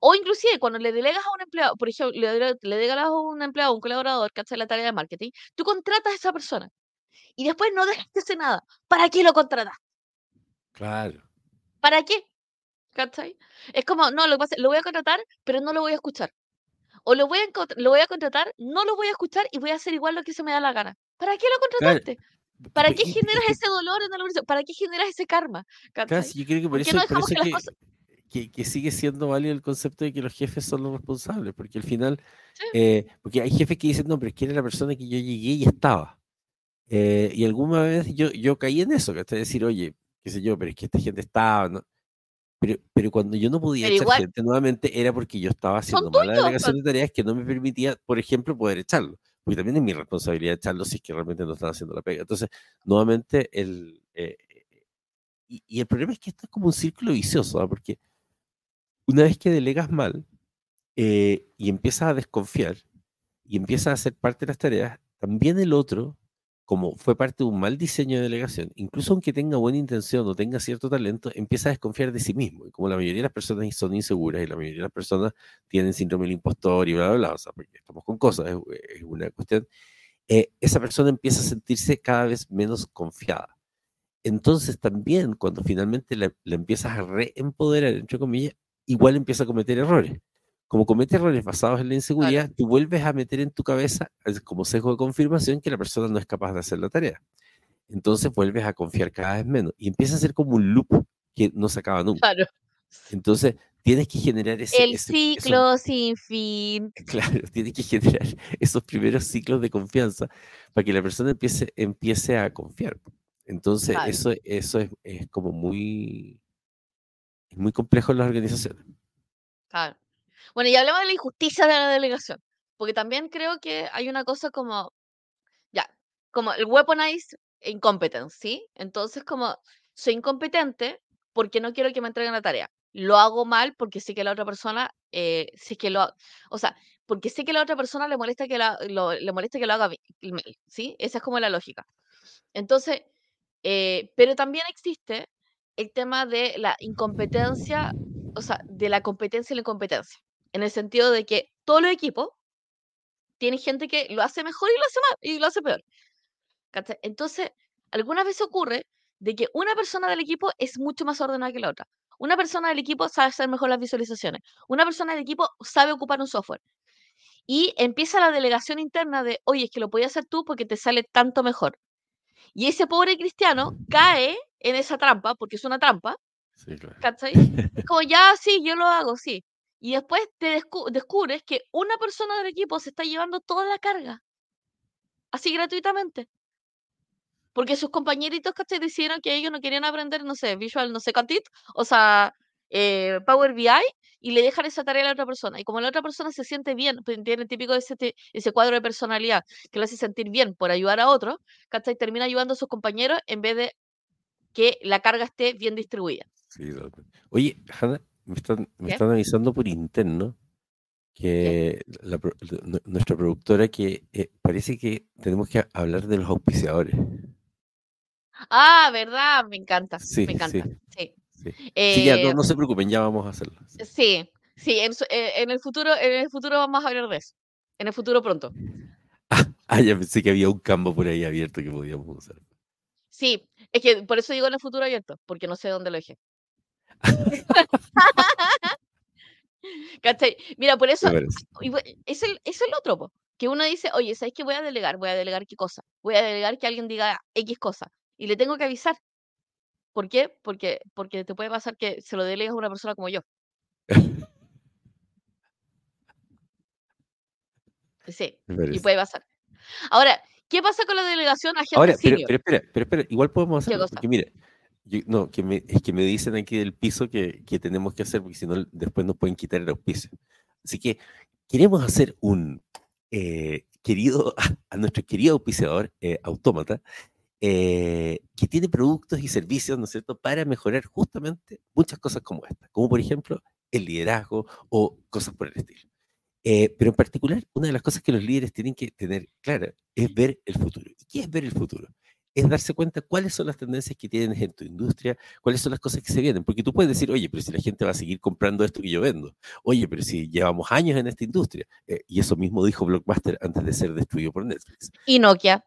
O inclusive cuando le delegas a un empleado, por ejemplo, le, le delegas a un empleado, un colaborador hace la tarea de marketing, tú contratas a esa persona y después no dejas que hace nada. ¿Para qué lo contratas? Claro. ¿Para qué? ¿Cachai? Es como, no, lo, lo voy a contratar, pero no lo voy a escuchar. O lo voy a, lo voy a contratar, no lo voy a escuchar y voy a hacer igual lo que se me da la gana. ¿Para qué lo contrataste? ¿Para qué generas ese dolor en? ¿Para qué generas ese karma? Yo creo que por eso, por eso que, que, sigue siendo válido el concepto de que los jefes son los responsables, porque al final, eh, porque hay jefes que dicen, no, pero es que era la persona que yo llegué y estaba. Eh, y alguna vez yo, yo caí en eso, que hasta decir, oye, qué sé yo, pero es que esta gente estaba, ¿no? Pero, pero cuando yo no podía echar gente nuevamente era porque yo estaba haciendo mala delegación de tareas que no me permitía, por ejemplo, poder echarlo. Porque también es mi responsabilidad echarlo si es que realmente no están haciendo la pega. Entonces, nuevamente, el, eh, y, y, el problema es que esto es como un círculo vicioso, ¿no? porque una vez que delegas mal eh, y empiezas a desconfiar y empiezas a hacer parte de las tareas, también el otro, como fue parte de un mal diseño de delegación, incluso aunque tenga buena intención o tenga cierto talento, empieza a desconfiar de sí mismo. Como la mayoría de las personas son inseguras y la mayoría de las personas tienen síndrome del impostor y bla, bla, bla, o sea, porque estamos con cosas, es, una cuestión, eh, esa persona empieza a sentirse cada vez menos confiada. Entonces también cuando finalmente la, la empiezas a reempoderar, entre comillas, igual empieza a cometer errores. Como comete errores basados en la inseguridad, tú vuelves a meter en tu cabeza como sesgo de confirmación que la persona no es capaz de hacer la tarea. Entonces vuelves a confiar cada vez menos y empieza a ser como un loop que no se acaba nunca. Claro. Entonces tienes que generar ese... El ciclo sin fin. Claro, tienes que generar esos primeros ciclos de confianza para que la persona empiece, empiece a confiar. Entonces eso, eso es, es como muy muy complejo en las organizaciones. Claro. Bueno, y hablamos de la injusticia de la delegación, porque también creo que hay una cosa como, ya, como el weaponize incompetence, ¿sí? Entonces, como soy incompetente porque no quiero que me entreguen la tarea. Lo hago mal porque sé que la otra persona, eh, sé que lo, o sea, porque sé que la otra persona le molesta que, lo, le molesta que lo haga ¿sí? Esa es como la lógica. Entonces, eh, pero también existe el tema de la incompetencia, o sea, de la competencia y la incompetencia, en el sentido de que todo el equipo tiene gente que lo hace mejor y lo hace mal y lo hace peor. Entonces, algunas veces ocurre de que una persona del equipo es mucho más ordenada que la otra. Una persona del equipo sabe hacer mejor las visualizaciones. Una persona del equipo sabe ocupar un software. Y empieza la delegación interna de, oye, es que lo podías hacer tú porque te sale tanto mejor. Y ese pobre cristiano cae en esa trampa, porque es una trampa. Sí, claro. ¿Cachai? Es como, ya, sí, yo lo hago, sí. Y después te descubres que una persona del equipo se está llevando toda la carga. Así gratuitamente. Porque sus compañeritos, ¿cachai? Decidieron que ellos no querían aprender, no sé, Visual, no sé, Contit, o sea, eh, Power BI, y le dejan esa tarea a la otra persona. Y como la otra persona se siente bien, pues, tiene típico ese, ese cuadro de personalidad que lo hace sentir bien por ayudar a otro, ¿cachai? Termina ayudando a sus compañeros en vez de que la carga esté bien distribuida. Sí, Oye, me están, me están avisando por interno que nuestra productora que eh, parece que tenemos que hablar de los auspiciadores. Ah, ¿verdad? Me encanta. me encanta. Sí. Sí, ya, no, se preocupen, ya vamos a hacerlo. Sí, sí, en, eh, en, el futuro, en el futuro vamos a hablar de eso. En el futuro pronto. ah, ya pensé que había un campo por ahí abierto que podíamos usar. Sí, es que por eso digo en el futuro abierto, porque no sé dónde lo dejé. ¿Cachai? Mira, por eso es el, es el otro, que uno dice, oye, ¿sabes qué voy a delegar? Voy a delegar qué cosa? Voy a delegar que alguien diga X cosa. Y le tengo que avisar. ¿Por qué? Porque, porque te puede pasar que se lo delegas a una persona como yo. Sí, y puede pasar. Ahora, ¿qué pasa con la delegación a gente Ahora, pero, pero, espera, pero espera, igual podemos hacerlo, porque mire, no, que me, es que me dicen aquí del piso que, que tenemos que hacer, porque si no, después nos pueden quitar el auspicio. Así que queremos hacer un eh, querido, a, nuestro querido auspiciador eh, Autómata, eh, que tiene productos y servicios, ¿no es cierto?, para mejorar justamente muchas cosas como esta, como por ejemplo el liderazgo o cosas por el estilo. pero en particular, una de las cosas que los líderes tienen que tener clara es ver el futuro. ¿Y qué es ver el futuro? Es darse cuenta cuáles son las tendencias que tienes en tu industria, cuáles son las cosas que se vienen. Porque tú puedes decir, oye, pero si la gente va a seguir comprando esto que yo vendo, oye, pero si llevamos años en esta industria, eh, y eso mismo dijo Blockbuster antes de ser destruido por Netflix. Y Nokia.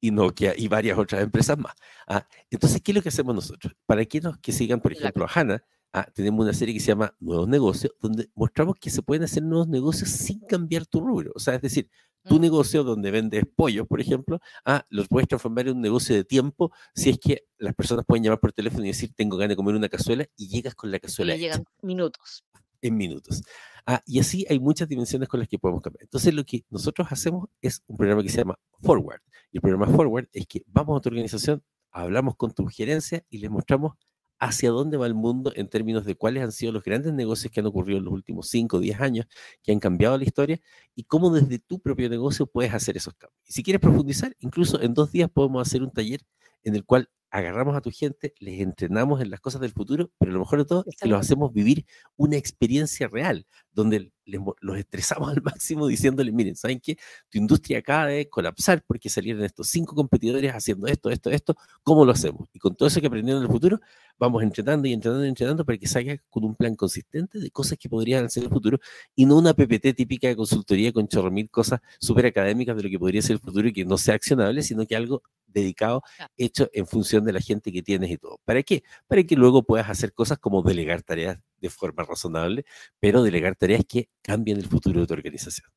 Y Nokia y varias otras empresas más. ¿ah? Entonces, ¿qué es lo que hacemos nosotros? Para quienes que sigan, por ejemplo, a Hanna, ¿ah? tenemos una serie que se llama Nuevos Negocios, donde mostramos que se pueden hacer nuevos negocios sin cambiar tu rubro. O sea, es decir, tu mm. negocio donde vendes pollos, por ejemplo, ah, los puedes transformar en un negocio de tiempo si es que las personas pueden llamar por teléfono y decir, tengo ganas de comer una cazuela y llegas con la cazuela. Y llegan minutos. En minutos. Ah, y así hay muchas dimensiones con las que podemos cambiar. Entonces, lo que nosotros hacemos es un programa que se llama Forward. Y el programa Forward es que vamos a tu organización, hablamos con tu gerencia y les mostramos hacia dónde va el mundo en términos de cuáles han sido los grandes negocios que han ocurrido en los últimos 5 o 10 años, que han cambiado la historia, y cómo desde tu propio negocio puedes hacer esos cambios. Y si quieres profundizar, incluso en dos días podemos hacer un taller en el cual agarramos a tu gente, les entrenamos en las cosas del futuro, pero lo mejor de todo es que los hacemos vivir una experiencia real, donde los estresamos al máximo diciéndoles, miren, ¿saben qué? Tu industria acaba de colapsar porque salieron estos cinco competidores haciendo esto, esto, esto, ¿cómo lo hacemos? Y con todo eso que aprendieron en el futuro, vamos entrenando y entrenando y entrenando para que salga con un plan consistente de cosas que podrían ser el futuro y no una PPT típica de consultoría con chorro mil cosas súper académicas de lo que podría ser el futuro y que no sea accionable, sino que algo dedicado, hecho en función de la gente que tienes y todo. ¿Para qué? Para que luego puedas hacer cosas como delegar tareas de forma razonable, pero delegar tareas que cambien el futuro de tu organización.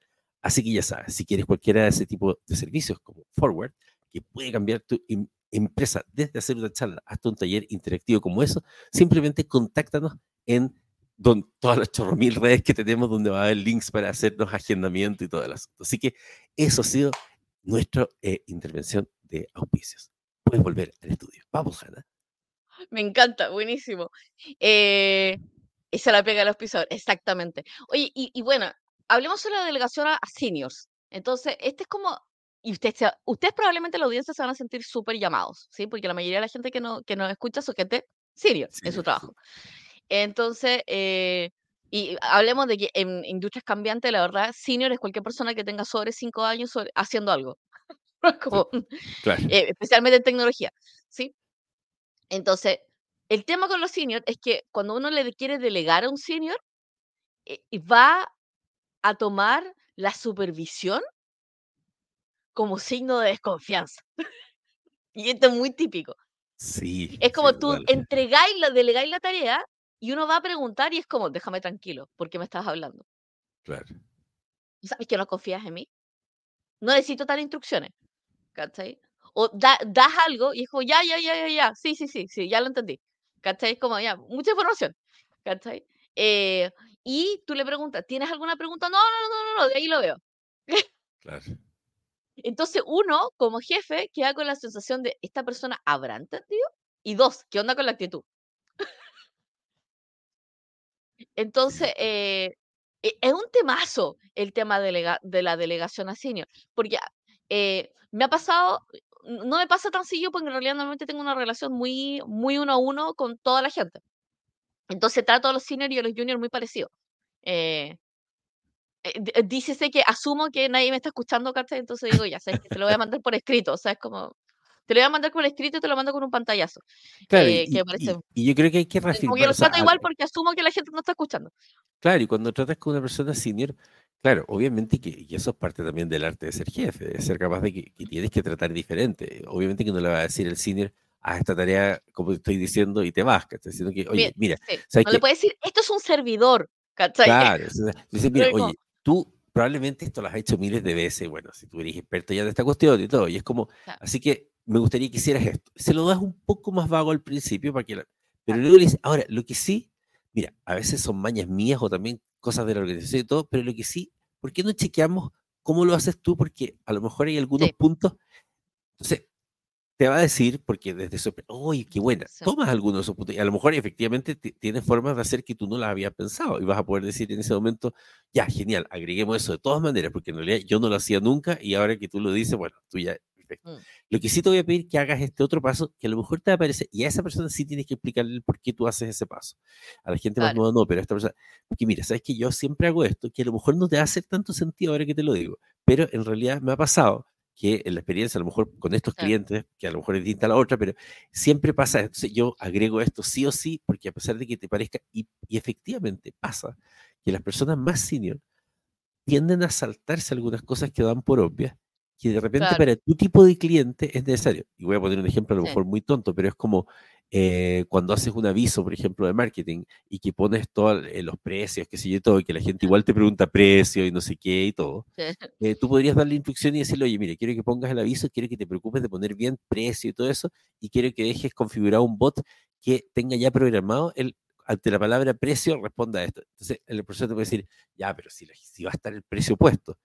Así que ya sabes, si quieres cualquiera de ese tipo de servicios como Forward, que puede cambiar tu empresa desde hacer una charla hasta un taller interactivo como eso, simplemente contáctanos en todas las chorro mil redes que tenemos donde va a haber links para hacernos agendamiento y todo el asunto. Así que eso ha sido nuestra eh, intervención de auspicios. Puedes volver al estudio. Vamos, Hanna. Me encanta, buenísimo. Eh, esa la pega los auspiciador, exactamente. Oye, y, bueno, hablemos sobre la delegación a, seniors. Entonces, este es como, y ustedes, ustedes probablemente la audiencia se van a sentir súper llamados, ¿sí? Porque la mayoría de la gente que, no, que nos escucha es gente senior en su trabajo. Entonces, eh, y hablemos de que en industrias cambiantes, la verdad, senior es cualquier persona que tenga sobre cinco años haciendo algo. Eh, especialmente en tecnología, ¿sí? Entonces, el tema con los seniors es que cuando uno le quiere delegar a un senior, eh, va a tomar la supervisión como signo de desconfianza. y esto es muy típico. Sí. Es como tú entregáis, la, delegáis la tarea y uno va a preguntar y es como, déjame tranquilo, ¿por qué me estás hablando? Claro. ¿Sabes que no confías en mí? No necesito dar instrucciones. ¿Cachai? O das algo y es como, ya, ya, ya, ya, ya, sí, sí, sí, sí, ya lo entendí. ¿Cachai? Como ya, mucha información. ¿Cachai? Eh, y tú le preguntas, ¿tienes alguna pregunta? No, no, no, no, no, de ahí lo veo. Claro. Entonces, uno, como jefe, queda con la sensación de, ¿esta persona habrá entendido? Y dos, ¿qué onda con la actitud? Entonces, eh, e es un temazo el tema delega de la delegación a senior, porque, eh, me ha pasado, no me pasa tan seguido, porque en realidad normalmente tengo una relación muy muy uno a uno con toda la gente. Entonces trato a los senior y a los junior muy parecido. Eh eh, d dícese que asumo que nadie me está escuchando, ¿cachai? Entonces digo: "Ya, ¿sabes qué? Te lo voy a mandar por escrito", o sea, es como, te lo voy a mandar por escrito y te lo mando con un pantallazo, Claro, eh, que y parece yo creo que hay que eh, como que reafirmar, o lo sea, trato a igual porque asumo que la gente no está escuchando. Claro, y cuando tratas con una persona senior, claro, obviamente que y eso es parte también del arte de ser jefe, de ser capaz de que que tienes que tratar diferente. Obviamente que no le va a decir el senior: "Haz esta tarea como te estoy diciendo y te vas", ¿cachai? Sino que: "Oye, mira, sí, ¿sabes no le qué?" puedes decir: "Esto es un servidor", ¿cachai? Claro, dice: "Mira, oye, tú probablemente esto lo has hecho miles de veces, bueno, si tú eres experto ya de esta cuestión y todo", y es como, Claro, así que me gustaría que hicieras esto. Se lo das un poco más vago al principio para que la pero luego le dices ahora, lo que sí, mira, a veces son mañas mías o también cosas de la organización y todo, pero lo que sí, ¿por qué no chequeamos cómo lo haces tú? Porque a lo mejor hay algunos sí, puntos, entonces te va a decir, porque desde su oye, qué buena, tomas algunos de esos puntos y a lo mejor efectivamente ti tienes formas de hacer que tú no las habías pensado y vas a poder decir en ese momento: "Ya, genial, agreguemos eso de todas maneras", porque en realidad yo no lo hacía nunca y ahora que tú lo dices, bueno, tú ya perfecto. mm, Lo que sí te voy a pedir que hagas este otro paso, que a lo mejor te va a parecer y a esa persona sí tienes que explicarle por qué tú haces ese paso. A la gente más nueva no, pero a esta persona, porque mira, sabes que yo siempre hago esto, que a lo mejor no te hacer tanto sentido ahora que te lo digo, pero en realidad me ha pasado que en la experiencia, a lo mejor con estos sí, clientes, que a lo mejor es distinta a la otra, pero siempre pasa, entonces yo agrego esto sí o sí, porque a pesar de que te parezca, y, y efectivamente pasa, que las personas más senior tienden a saltarse algunas cosas que dan por obvias, que de repente claro, para tu tipo de cliente es necesario. Y voy a poner un ejemplo a lo sí, mejor muy tonto, pero es como eh, cuando haces un aviso, por ejemplo, de marketing y que pones todos los precios, qué sé yo, todo, y que la gente igual te pregunta precio y no sé qué y todo sí, eh, tú podrías darle instrucción y decirle, oye, mire, quiero que pongas el aviso, quiero que te preocupes de poner bien precio y todo eso, y quiero que dejes configurado un bot que tenga ya programado el, ante la palabra precio, responda a esto. Entonces, el profesor te puede decir, ya, pero si, si va a estar el precio puesto.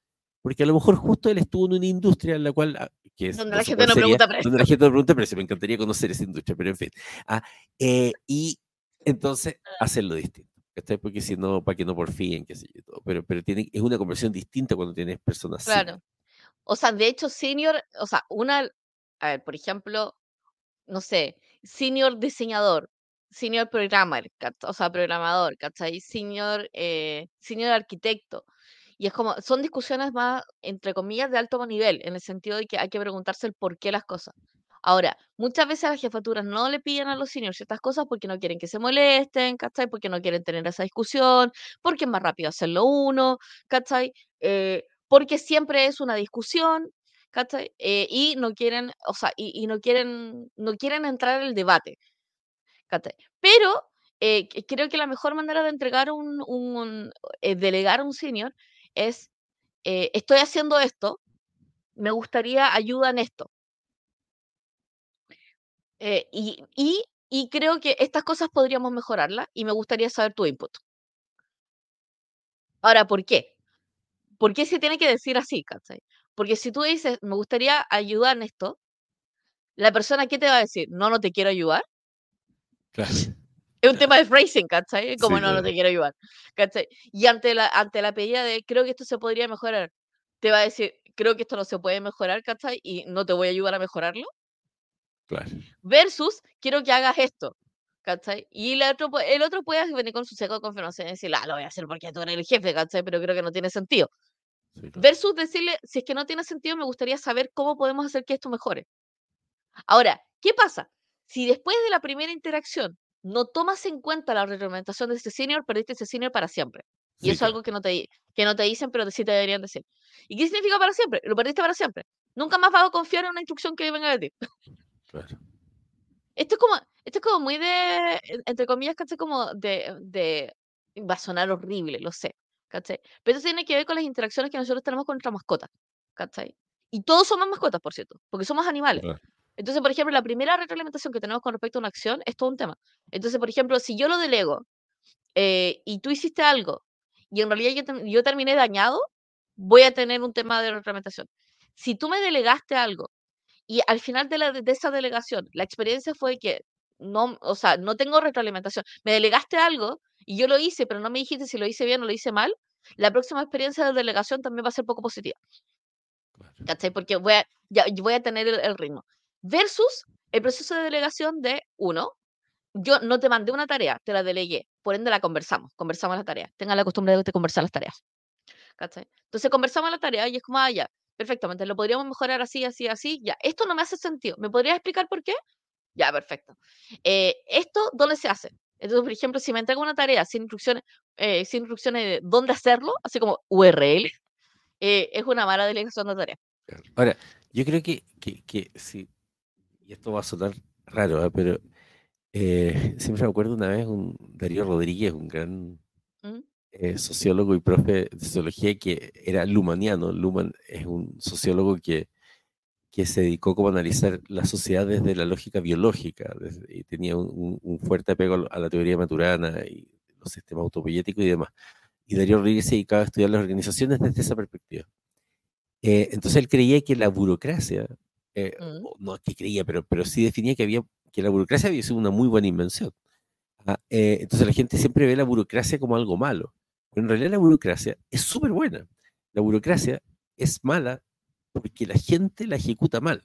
Porque a lo mejor justo él estuvo en una industria en la cual, ah, que es, donde no la gente no sería, pregunta donde precio. la gente no pregunta precio. Me encantaría conocer esa industria, pero en fin. Ah, eh, y entonces, hacerlo distinto. ¿cachai? Porque si no, para que no porfíen, qué sé yo, todo. Pero, pero tiene, es una conversión distinta cuando tienes personas senior. Claro. O sea, de hecho, senior, o sea, una, a ver, por ejemplo, no sé, senior diseñador, senior programmer, o sea, programador, ¿cachai? Senior, eh, senior arquitecto. Y es como, son discusiones más, entre comillas, de alto nivel, en el sentido de que hay que preguntarse el por qué las cosas. Ahora, muchas veces las jefaturas no le piden a los seniors ciertas cosas porque no quieren que se molesten, ¿cachai? Porque no quieren tener esa discusión, porque es más rápido hacerlo uno, ¿cachai? Eh, porque siempre es una discusión, ¿cachai? Eh, y no quieren, o sea, y, y no quieren, no quieren entrar en el debate, ¿cachai? Pero eh, creo que la mejor manera de entregar un, un eh, delegar a un senior es, eh, estoy haciendo esto, me gustaría ayuda en esto. eh, y, y, creo que estas cosas podríamos mejorarlas y me gustaría saber tu input. Ahora, ¿por qué? ¿Por qué se tiene que decir así, ¿cachai? Porque si tú dices, me gustaría ayudar en esto, la persona, ¿qué te va a decir? No, no te quiero ayudar. Claro. Es un tema de phrasing, ¿cachai? Como Sí, no, no claro. te quiero ayudar, ¿cachai? Y ante la, ante la pedida de creo que esto se podría mejorar, te va a decir, creo que esto no se puede mejorar, ¿cachai? Y no te voy a ayudar a mejorarlo. Claro. Versus, quiero que hagas esto, ¿cachai? Y el otro, el otro puede venir con su seco de confianza y decir, ah, lo voy a hacer porque tú eres el jefe, ¿cachai? Pero creo que no tiene sentido. Sí, claro. Versus decirle, si es que no tiene sentido, me gustaría saber cómo podemos hacer que esto mejore. Ahora, ¿qué pasa? Si después de la primera interacción no tomas en cuenta la retroalimentación de ese senior, perdiste ese senior para siempre. Y Sí, eso es algo que no te, que no te dicen, pero sí te deberían decir. ¿Y qué significa para siempre? Lo perdiste para siempre. Nunca más vas a confiar en una instrucción que venga de ti. Claro. Esto es como, esto es como muy de, en- entre comillas, ¿cachai? Como de, de, va a sonar horrible, lo sé, ¿cachai? Pero eso tiene que ver con las interacciones que nosotros tenemos con nuestra mascota, ¿cachai? Y todos somos mascotas, por cierto, porque somos animales. claro. Entonces, por ejemplo, la primera retroalimentación que tenemos con respecto a una acción es todo un tema. Entonces, por ejemplo, si yo lo delego eh, y tú hiciste algo y en realidad yo, yo terminé dañado, voy a tener un tema de retroalimentación. Si tú me delegaste algo y al final de, la, de esa delegación, la experiencia fue que no, o sea, no tengo retroalimentación. Me delegaste algo y yo lo hice, pero no me dijiste si lo hice bien o lo hice mal, la próxima experiencia de delegación también va a ser poco positiva. ¿Cachai? Porque voy a, ya, voy a tener el, ritmo. Versus el proceso de delegación de uno, yo no te mandé una tarea, te la delegué, por ende la conversamos, conversamos la tarea. Tenga la costumbre de conversar las tareas. ¿Cachai? Entonces conversamos la tarea y es como, ah, ya, perfectamente, lo podríamos mejorar así, así, así, ya. Esto no me hace sentido. ¿Me podrías explicar por qué? Ya, perfecto. Eh, ¿Esto dónde se hace? Entonces, por ejemplo, si me entrega una tarea sin instrucciones, eh, sin instrucciones de dónde hacerlo, así como URL, eh, es una mala delegación de tarea. Ahora, yo creo que, que, sí, y esto va a sonar raro, pero siempre me acuerdo una vez un Darío Rodríguez, un gran ¿Mm? sociólogo y profe de sociología que era lumaniano. Luman es un sociólogo que que se dedicó como a analizar la sociedad desde la lógica biológica, y tenía un, fuerte apego a la teoría maturana y los sistemas autopoyéticos y demás. Y Darío Rodríguez se dedicaba a estudiar las organizaciones desde esa perspectiva. Eh, entonces él creía que la burocracia, eh, mm. no es que creía, pero, pero sí definía que, había, que la burocracia había sido una muy buena invención. Ah, eh, entonces la gente siempre ve la burocracia como algo malo, pero en realidad la burocracia es súper buena. La burocracia es mala porque la gente la ejecuta mal.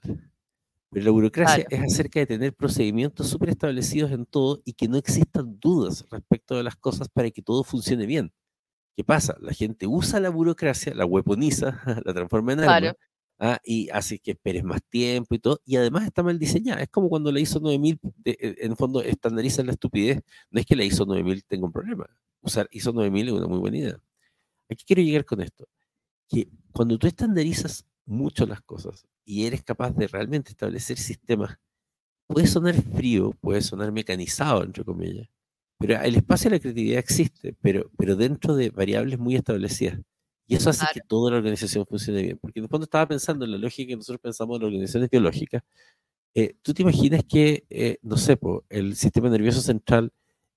Pero la burocracia es acerca de tener procedimientos súper establecidos en todo y que no existan dudas respecto de las cosas para que todo funcione bien. ¿Qué pasa? La gente usa la burocracia, la weaponiza, la transforma en algo ¿ah? y hace que esperes más tiempo y todo, y además está mal diseñada. Es como cuando la ISO 9000, eh, en el fondo, estandariza la estupidez. No es que la ISO 9000 tenga un problema. Usar ISO 9000 es una muy buena idea. Aquí quiero llegar con esto. Que cuando tú estandarizas mucho las cosas y eres capaz de realmente establecer sistemas, puede sonar frío, puede sonar mecanizado, entre comillas, pero el espacio de la creatividad existe, pero, pero dentro de variables muy establecidas. Y eso hace que toda la organización funcione bien. Porque en el fondo estaba pensando en la lógica que nosotros pensamos en las organizaciones biológicas. Eh, ¿Tú te imaginas que, eh, no sé, el sistema nervioso central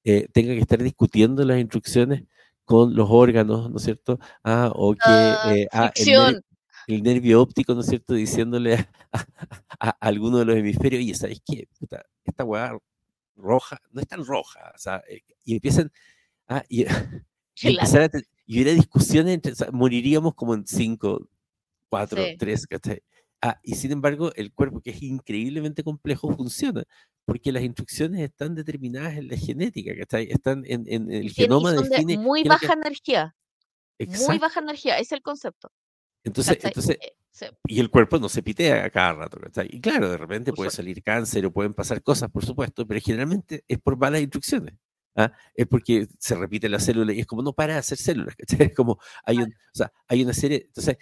eh, tenga que estar discutiendo las instrucciones con los órganos, ¿no es cierto? Ah, o que ah, ah, el nervio óptico, ¿no es cierto?, diciéndole a, alguno de los hemisferios, oye, ¿sabes qué? esta weá roja, no es tan roja, o sea, eh, y empiezan a, y, y, hubiera discusiones, entre, moriríamos como en cinco, cuatro, tres, Ah, y sin embargo, el cuerpo, que es increíblemente complejo, funciona, porque las instrucciones están determinadas en la genética, ¿cachai? Están en, en el genoma de muy baja energía. Muy baja energía, es el concepto. Entonces, entonces eh, y el cuerpo no se pitea a cada rato. Y claro, de repente puede salir cáncer o pueden pasar cosas, por supuesto, pero generalmente es por malas instrucciones. ¿Ah? Es porque se repite la célula y es como no para de hacer células. Es como hay, un, o sea, hay una serie. Entonces,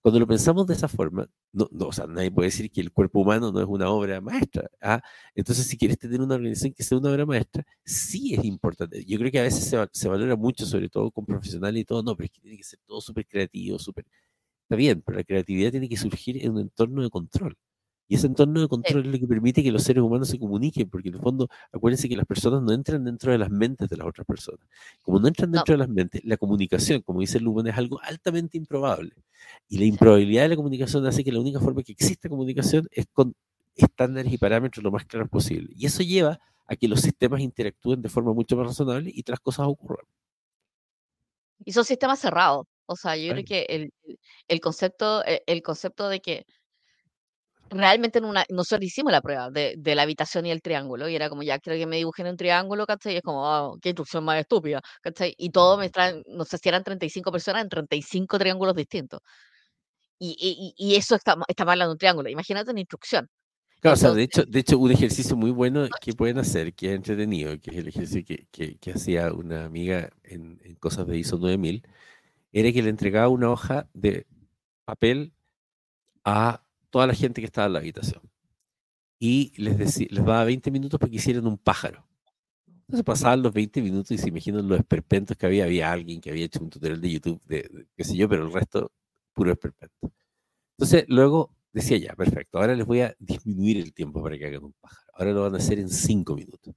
cuando lo pensamos de esa forma, no, no, o sea, nadie puede decir que el cuerpo humano no es una obra maestra. ¿ah? Entonces, si quieres tener una organización que sea una obra maestra, sí es importante. Yo creo que a veces se, se valora mucho, sobre todo con profesionales y todo, no, pero es que tiene que ser todo súper creativo, súper Está bien, pero la creatividad tiene que surgir en un entorno de control. Y ese entorno de control es lo que permite que los seres humanos se comuniquen, porque en el fondo, acuérdense que las personas no entran dentro de las mentes de las otras personas. Como no entran dentro de las mentes, la comunicación, como dice Lumen, es algo altamente improbable. Y la improbabilidad de la comunicación hace que la única forma que exista comunicación es con estándares y parámetros lo más claros posible. Y eso lleva a que los sistemas interactúen de forma mucho más razonable y las cosas ocurran. Y son sistemas cerrados. O sea, yo creo que el, el concepto, e, el concepto de que realmente en una, nosotros hicimos la prueba de, de la habitación y el triángulo, y era como, ya quiero que me dibujen un triángulo, ¿cachai? Y es como, oh, qué instrucción más estúpida, ¿cachai? Y todo me traen, no sé si eran 35 personas en 35 triángulos distintos. Y, y, y eso está, está mal en un triángulo. Imagínate una instrucción. Claro, o sea, de hecho, de hecho, un ejercicio muy bueno que pueden hacer, que es entretenido, que es el ejercicio que, que, que hacía una amiga en, en cosas de ISO 9000, era que le entregaba una hoja de papel a toda la gente que estaba en la habitación. Y les, decía, les daba 20 minutos para que hicieran un pájaro. Entonces pasaban los 20 minutos y se imaginan los esperpentos que había. Había alguien que había hecho un tutorial de YouTube, de, qué sé yo, pero el resto, puro esperpento. Entonces luego decía ya, perfecto, ahora les voy a disminuir el tiempo para que hagan un pájaro. Ahora lo van a hacer en 5 minutos.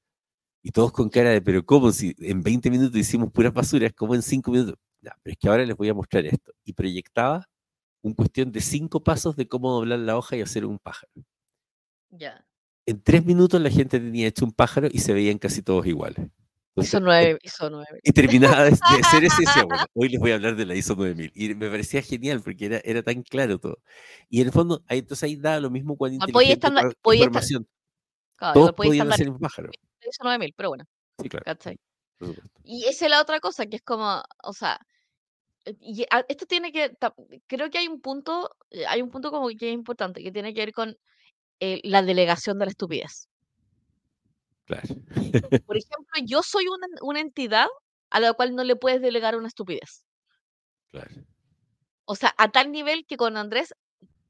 Y todos con cara de, pero ¿cómo si en 20 minutos hicimos puras basuras? ¿Cómo en 5 minutos? Ya, pero es que ahora les voy a mostrar esto. Y proyectaba un cuestión de cinco pasos de cómo doblar la hoja y hacer un pájaro. Ya. En tres minutos la gente tenía hecho un pájaro y se veían casi todos iguales. ISO 9, ISO 9000. Y terminaba de, de y decía, bueno, hoy les voy a hablar de la ISO 9000. Y me parecía genial porque era, era tan claro todo. Y en el fondo, ahí, entonces ahí da lo mismo cuando inteligente estar- podía estar- información. Claro, Todos podían estar hacer el pájaro. ISO 9000, pero bueno, Sí, claro. Y esa es la otra cosa, que es como, o sea, y a- esto tiene que, ta- creo que hay un punto, eh, hay un punto como que es importante, que tiene que ver con eh, la delegación de la estupidez. Claro. Por ejemplo, yo soy una, una entidad a la cual no le puedes delegar una estupidez. claro. O sea, a tal nivel que con Andrés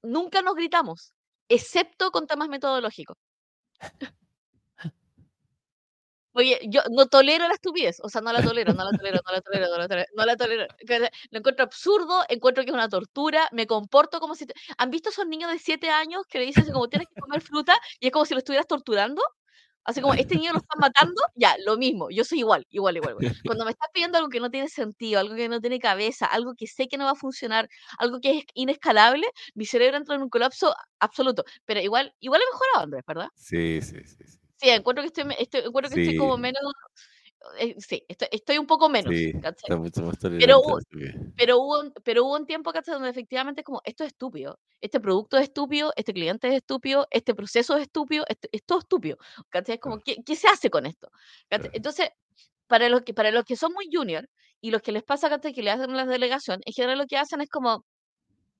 nunca nos gritamos, excepto con temas metodológicos. Oye, yo no tolero la estupidez, o sea, no la tolero, no la tolero, no la tolero, no la tolero, no la tolero. Lo encuentro absurdo, encuentro que es una tortura, me comporto como si... te- ¿Han visto esos niños de 7 años que le dicen así como tienes que comer fruta y es como si lo estuvieras torturando? Así como, este niño lo están matando, ya, lo mismo, yo soy igual, igual, igual, igual. Cuando me estás pidiendo algo que no tiene sentido, algo que no tiene cabeza, algo que sé que no va a funcionar, algo que es inescalable, mi cerebro entra en un colapso absoluto. Pero igual, igual he mejorado, Andrés, ¿verdad? Sí, sí. sí. Sí, encuentro que estoy, estoy- encuentro que estoy como menos, eh, sí, estoy, estoy un poco menos, Sí, está mucho más hubo- estupidez. Pero hubo, un- pero hubo un tiempo, ¿cachai? Donde efectivamente es como, esto es estúpido, este producto es estúpido, este cliente es estúpido, este proceso es estúpido, esto es todo estúpido, ¿cachai? Es como. ¿qué, qué se hace con esto? Entonces, para los, que, para los que son muy junior y los que les pasa, ¿cachai? Que le hacen la delegación, en general lo que hacen es como,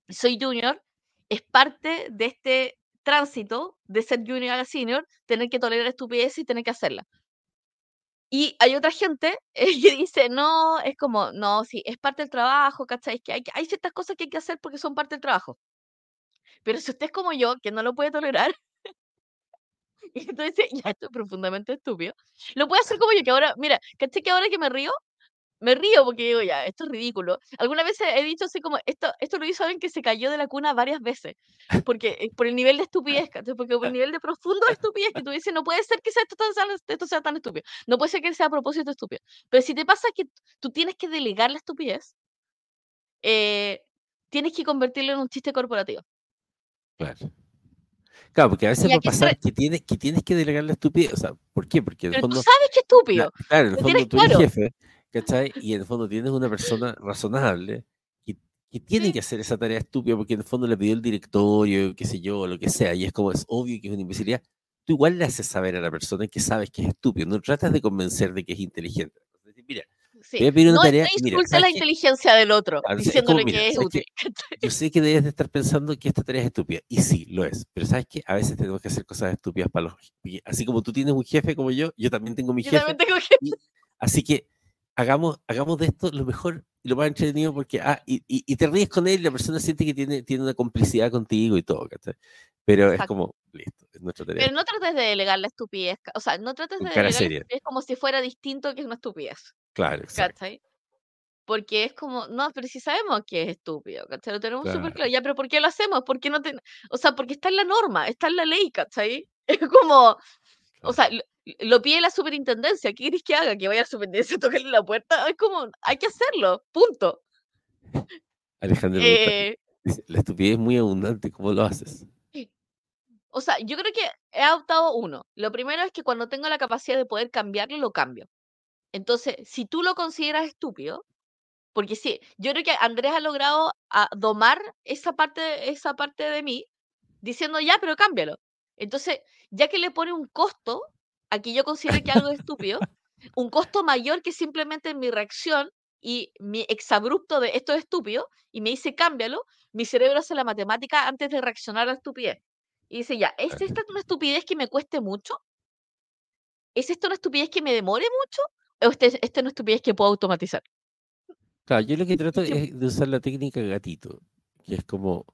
soy junior, es parte de este tránsito de ser junior a senior, tener que tolerar estupidez y tener que hacerla. Y hay otra gente eh, que dice, no, es como, no, sí, es parte del trabajo, ¿cachai? Es que hay, hay ciertas cosas que hay que hacer porque son parte del trabajo. Pero si usted es como yo, que no lo puede tolerar, y entonces ya, esto es profundamente estúpido, lo puede hacer como yo, que ahora, mira, ¿cachai? Que ahora que me río, me río porque digo, ya, esto es ridículo. Alguna vez he dicho así como, esto, esto lo hizo alguien que se cayó de la cuna varias veces, porque eh, por el nivel de estupidez. Porque por el nivel de profundo de estupidez que tú dices, no puede ser que sea esto, tan- esto sea tan estúpido, no puede ser que sea a propósito estúpido. Pero si te pasa que tú tienes que delegar la estupidez, eh, tienes que convertirlo en un chiste corporativo. Claro. Claro, porque a veces ¿Y a va a pasar que tienes, que tienes que delegar la estupidez. O sea, ¿por qué? Porque en el Pero tú fondo. sabes que es estúpido. Claro, en el fondo tú eres claro. jefe, ¿cachai? Y en el fondo tienes una persona razonable que, que tiene que hacer esa tarea estúpida porque en el fondo le pidió el directorio, qué sé yo, lo que sea, y es como es obvio que es una imbecilidad. Tú igual le haces saber a la persona que sabes que es estúpido, no tratas de convencer de que es inteligente. Mira, Sí. una No, tarea no mira, insultes ¿sabes la inteligencia del otro, como, diciéndole mira, que es ¿sabes útil. qué? Yo sé que debes de estar pensando que esta tarea es estúpida, y sí, lo es, pero ¿sabes qué? A veces tenemos que hacer cosas estúpidas para los... Así como tú tienes un jefe como yo, yo también tengo mi Yo jefe, tengo que... y- así que hagamos, hagamos de esto lo mejor y lo más entretenido porque, ah, y, y- y te ríes con él y la persona siente que tiene, tiene una complicidad contigo y todo, ¿cachai? Pero es Exacto. como, listo, es nuestra tarea. Pero no trates de delegar la estupidez, o sea, no trates de delegar la seria. estupidez como si fuera distinto que es una estupidez, Claro, exacto. ¿cachai? Porque es como, no, pero si sabemos que es estúpido, ¿cachai? Lo tenemos súper Claro. claro. Ya, pero ¿por qué lo hacemos? ¿Por qué no te... O sea, porque está en la norma, está en la ley, ¿cachai? Es como, o sea, lo, lo pide la superintendencia, ¿qué querés que haga? ¿Que vaya a la superintendencia a tocarle la puerta? Es como, hay que hacerlo, punto. Alejandro Eh, dice, la estupidez es muy abundante, ¿cómo lo haces? O sea, yo creo que he adoptado uno. Lo primero es que cuando tengo la capacidad de poder cambiarlo, lo cambio. Entonces, si tú lo consideras estúpido, porque sí, yo creo que Andrés ha logrado ah, domar esa parte, esa parte de mí, diciendo ya, pero cámbialo. Entonces, ya que le pone un costo a que yo considere que algo es estúpido, un costo mayor que simplemente mi reacción y mi exabrupto de esto es estúpido, y me dice cámbialo, mi cerebro hace la matemática antes de reaccionar a la estupidez. Y dice, ya, ¿es esta una estupidez que me cueste mucho? ¿Es esta una estupidez que me demore mucho? ¿O este, esta es una estupidez que puedo automatizar? Claro, yo lo que trato es de usar la técnica gatito, que es como,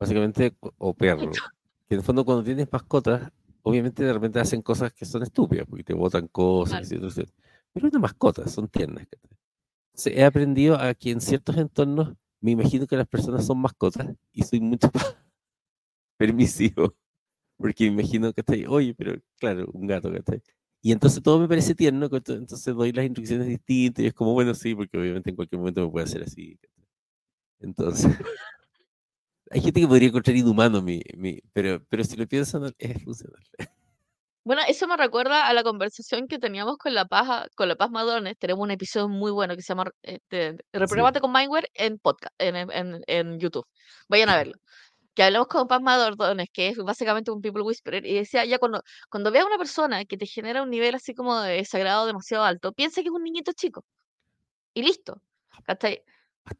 básicamente, o perro, que en el fondo cuando tienes mascotas, obviamente de repente hacen cosas que son estúpidas, porque te botan cosas, Claro. y pero una mascota, son tiernas. he aprendido a que en ciertos entornos me imagino que las personas son mascotas y soy mucho más permisivo, porque me imagino que estoy, oye, pero claro, un gato, ¿cachai? Y entonces todo me parece tierno, entonces doy las instrucciones distintas y es como, bueno, sí, porque obviamente en cualquier momento me puede hacer así. Entonces, hay gente que podría encontrar inhumano mi, mi pero, pero si lo piensan, es funcional. Bueno, eso me recuerda a la conversación que teníamos con La Paz, con La Paz Madones. Tenemos un episodio muy bueno que se llama este, Reprogramate con Mindware en podcast, en, en, en YouTube. Vayan a verlo. Que hablamos con Paz Madones, que es básicamente un people whisperer, y decía, ya cuando, cuando veas a una persona que te genera un nivel así como de desagrado demasiado alto, piensa que es un niñito chico. Y listo.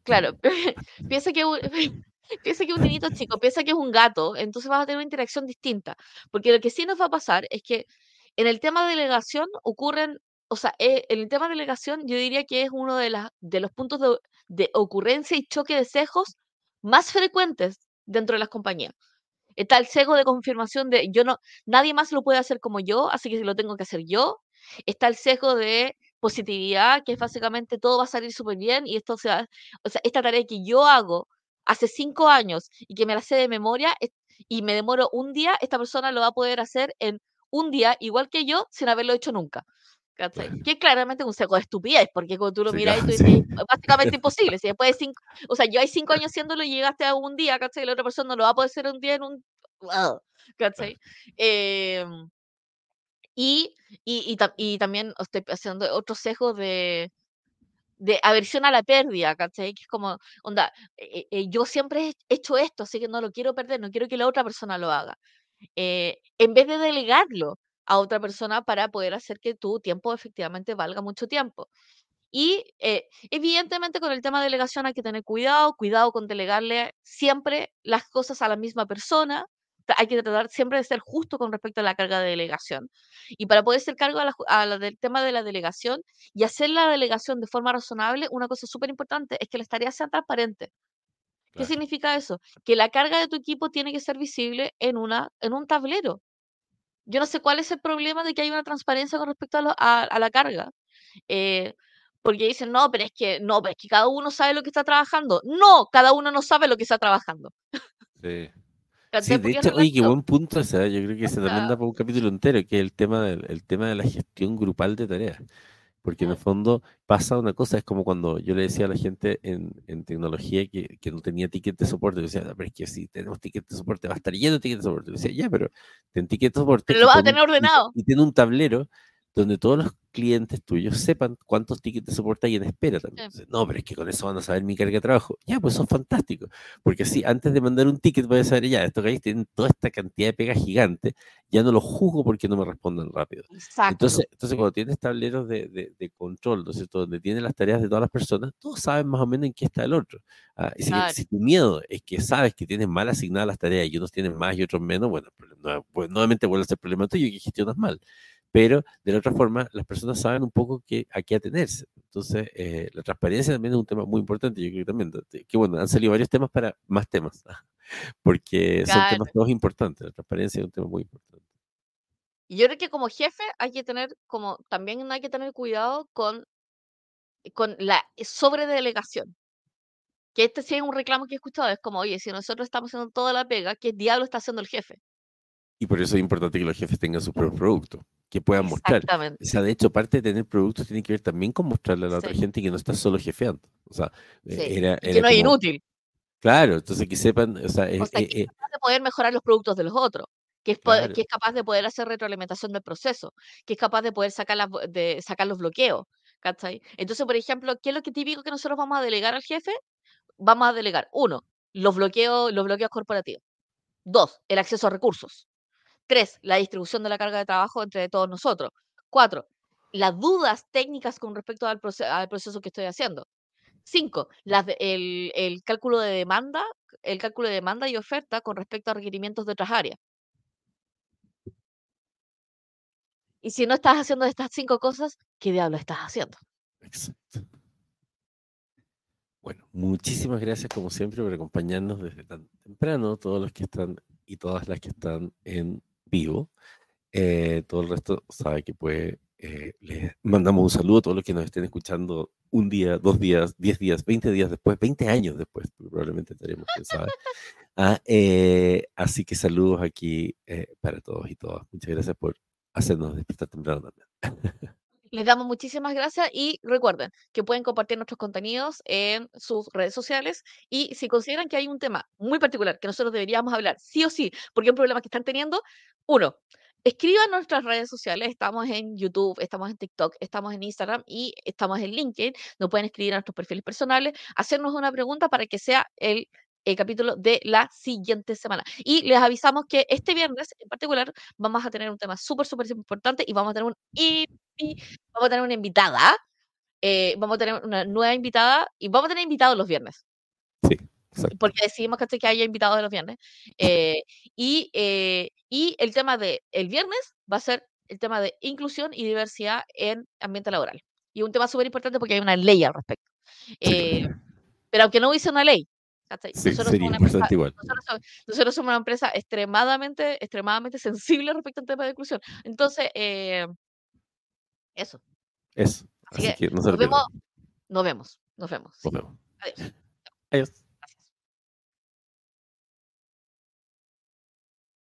Claro, piensa que piensa que es un niñito chico, piensa que es un gato, entonces vas a tener una interacción distinta. Porque lo que sí nos va a pasar es que en el tema de delegación ocurren, o sea, eh, en el tema de delegación yo diría que es uno de, las, de los puntos de, de ocurrencia y choque de sesgos más frecuentes dentro de las compañías. Está el sesgo de confirmación de yo no, nadie más lo puede hacer como yo, así que lo tengo que hacer yo. Está el sesgo de positividad, que es básicamente todo va a salir súper bien y esto, o sea, o sea, esta tarea que yo hago hace cinco años y que me la sé de memoria y me demoro un día, esta persona lo va a poder hacer en un día, igual que yo, sin haberlo hecho nunca. Que es claramente un seco de estupidez, porque cuando tú lo miras, tú dices, básicamente imposible. Si después de cinco, o sea, yo hay cinco años haciéndolo y llegaste a un día, ¿cachai? Y la otra persona no lo va a poder hacer un día en un. ¿cachai? Eh, y, y, y, también estoy haciendo otro sesgo de, de aversión a la pérdida, ¿cachai? Que es como, onda, eh, eh, yo siempre he hecho esto, así que no lo quiero perder, no quiero que la otra persona lo haga. Eh, en vez de delegarlo a otra persona para poder hacer que tu tiempo efectivamente valga mucho tiempo. Y evidentemente con el tema de delegación hay que tener cuidado, cuidado con delegarle siempre las cosas a la misma persona, hay que tratar siempre de ser justo con respecto a la carga de delegación. Y para poder ser cargo a la, del tema de la delegación y hacer la delegación de forma razonable, una cosa súper importante es que las tareas sean transparentes. ¿Qué significa eso? Que la carga de tu equipo tiene que ser visible en, una, en un tablero. Yo no sé cuál es el problema de que hay una transparencia con respecto a, la carga. Eh, porque dicen, no, pero es que no, pero es que cada uno sabe lo que está trabajando. No, cada uno no sabe lo que está trabajando. Sí. Sí, de hecho, oye, qué buen punto ese, yo creo que se también da para un capítulo entero, que es el tema, del, el tema de la gestión grupal de tareas. Porque en el fondo pasa una cosa, es como cuando yo le decía a la gente en, en tecnología que, que, no tenía ticket de soporte, yo decía, pero es que si tenemos ticket de soporte va a estar lleno de ticket de soporte. Yo decía, ya, pero ten ticket de soporte. Pero lo vas a tener ordenado. Y, y tiene un tablero donde todos los clientes tuyos sepan cuántos tickets de soporte hay en espera también. no, pero es que con eso van a saber mi carga de trabajo. Ya, pues son fantásticos. Porque así, antes de mandar un ticket, voy a saber, ya, esto que hay tienen toda esta cantidad de pegas gigante, ya no lo juzgo porque no me respondan rápido. Exacto. Entonces, entonces cuando tienes tableros de, de, de control, ¿no es cierto? Donde tienes las tareas de todas las personas, todos saben más o menos en qué está el otro. Ah, y si, tu miedo es que sabes que tienes mal asignadas las tareas y unos tienen más y otros menos, bueno, pues, nuevamente vuelve a ser problema tuyo que gestionas mal pero de la otra forma las personas saben un poco que, a qué atenerse. Entonces, eh, la transparencia también es un tema muy importante. Yo creo que también, que bueno, han salido varios temas para más temas, porque son temas todos importantes. La transparencia es un tema muy importante. Y yo creo que como jefe hay que tener, como también hay que tener cuidado con, con la sobredelegación. Que este sí es un reclamo que he escuchado, es como, oye, si nosotros estamos haciendo toda la pega, ¿qué diablo está haciendo el jefe? Y por eso es importante que los jefes tengan su propio producto que puedan mostrar. O sea, de hecho, parte de tener productos tiene que ver también con mostrarle a la otra gente que no está solo jefeando. O sea, eh, era, que no es inútil. Claro, entonces que sepan, o sea, que es eh, capaz de poder mejorar los productos de los otros, que es, que es capaz de poder hacer retroalimentación del proceso, que es capaz de poder sacar, las, de sacar los bloqueos. ¿cachai? Entonces, por ejemplo, ¿qué es lo que típico que nosotros vamos a delegar al jefe? Vamos a delegar, uno, los bloqueos, los bloqueos corporativos. Dos, el acceso a recursos. Tres, la distribución de la carga de trabajo entre todos nosotros. Cuatro, las dudas técnicas con respecto al, proceso que estoy haciendo. Cinco, el, cálculo de demanda, el cálculo de demanda y oferta con respecto a requerimientos de otras áreas. Y si no estás haciendo estas cinco cosas, ¿qué diablo estás haciendo? Exacto. Bueno, muchísimas gracias como siempre por acompañarnos desde tan temprano, todos los que están y todas las que están en vivo. Eh, todo el resto sabe que puede. Eh, les mandamos un saludo a todos los que nos estén escuchando un día, dos días, diez días, veinte días después, veinte años después, probablemente estaremos, sabe. Ah, eh, así que saludos aquí para todos y todas. Muchas gracias por hacernos despertar temprano también. Les damos muchísimas gracias y recuerden que pueden compartir nuestros contenidos en sus redes sociales y si consideran que hay un tema muy particular que nosotros deberíamos hablar sí o sí, porque es un problema que están teniendo, uno, escriban nuestras redes sociales. Estamos en YouTube, estamos en TikTok, estamos en Instagram y estamos en LinkedIn. Nos pueden escribir a nuestros perfiles personales, hacernos una pregunta para que sea el, el capítulo de la siguiente semana. Y les avisamos que este viernes en particular vamos a tener un tema súper, súper importante y vamos a tener un vamos a tener una invitada. eh, vamos a tener una nueva invitada y vamos a tener invitados los viernes. Sí, exacto. porque decidimos ¿cachai? que haya invitados de los viernes. Eh, y, eh, y el tema de el viernes va a ser el tema de inclusión y diversidad en ambiente laboral. Y un tema súper importante porque hay una ley al respecto. Eh, pero aunque no hubiese una ley. Sí, nosotros, somos una empresa, nosotros, nosotros somos una empresa extremadamente, extremadamente sensible respecto al tema de inclusión. Entonces, eh, eso. Eso. Así Así que que nos pierdan. vemos, nos vemos, nos vemos. sí. Nos vemos. Adiós. Adiós.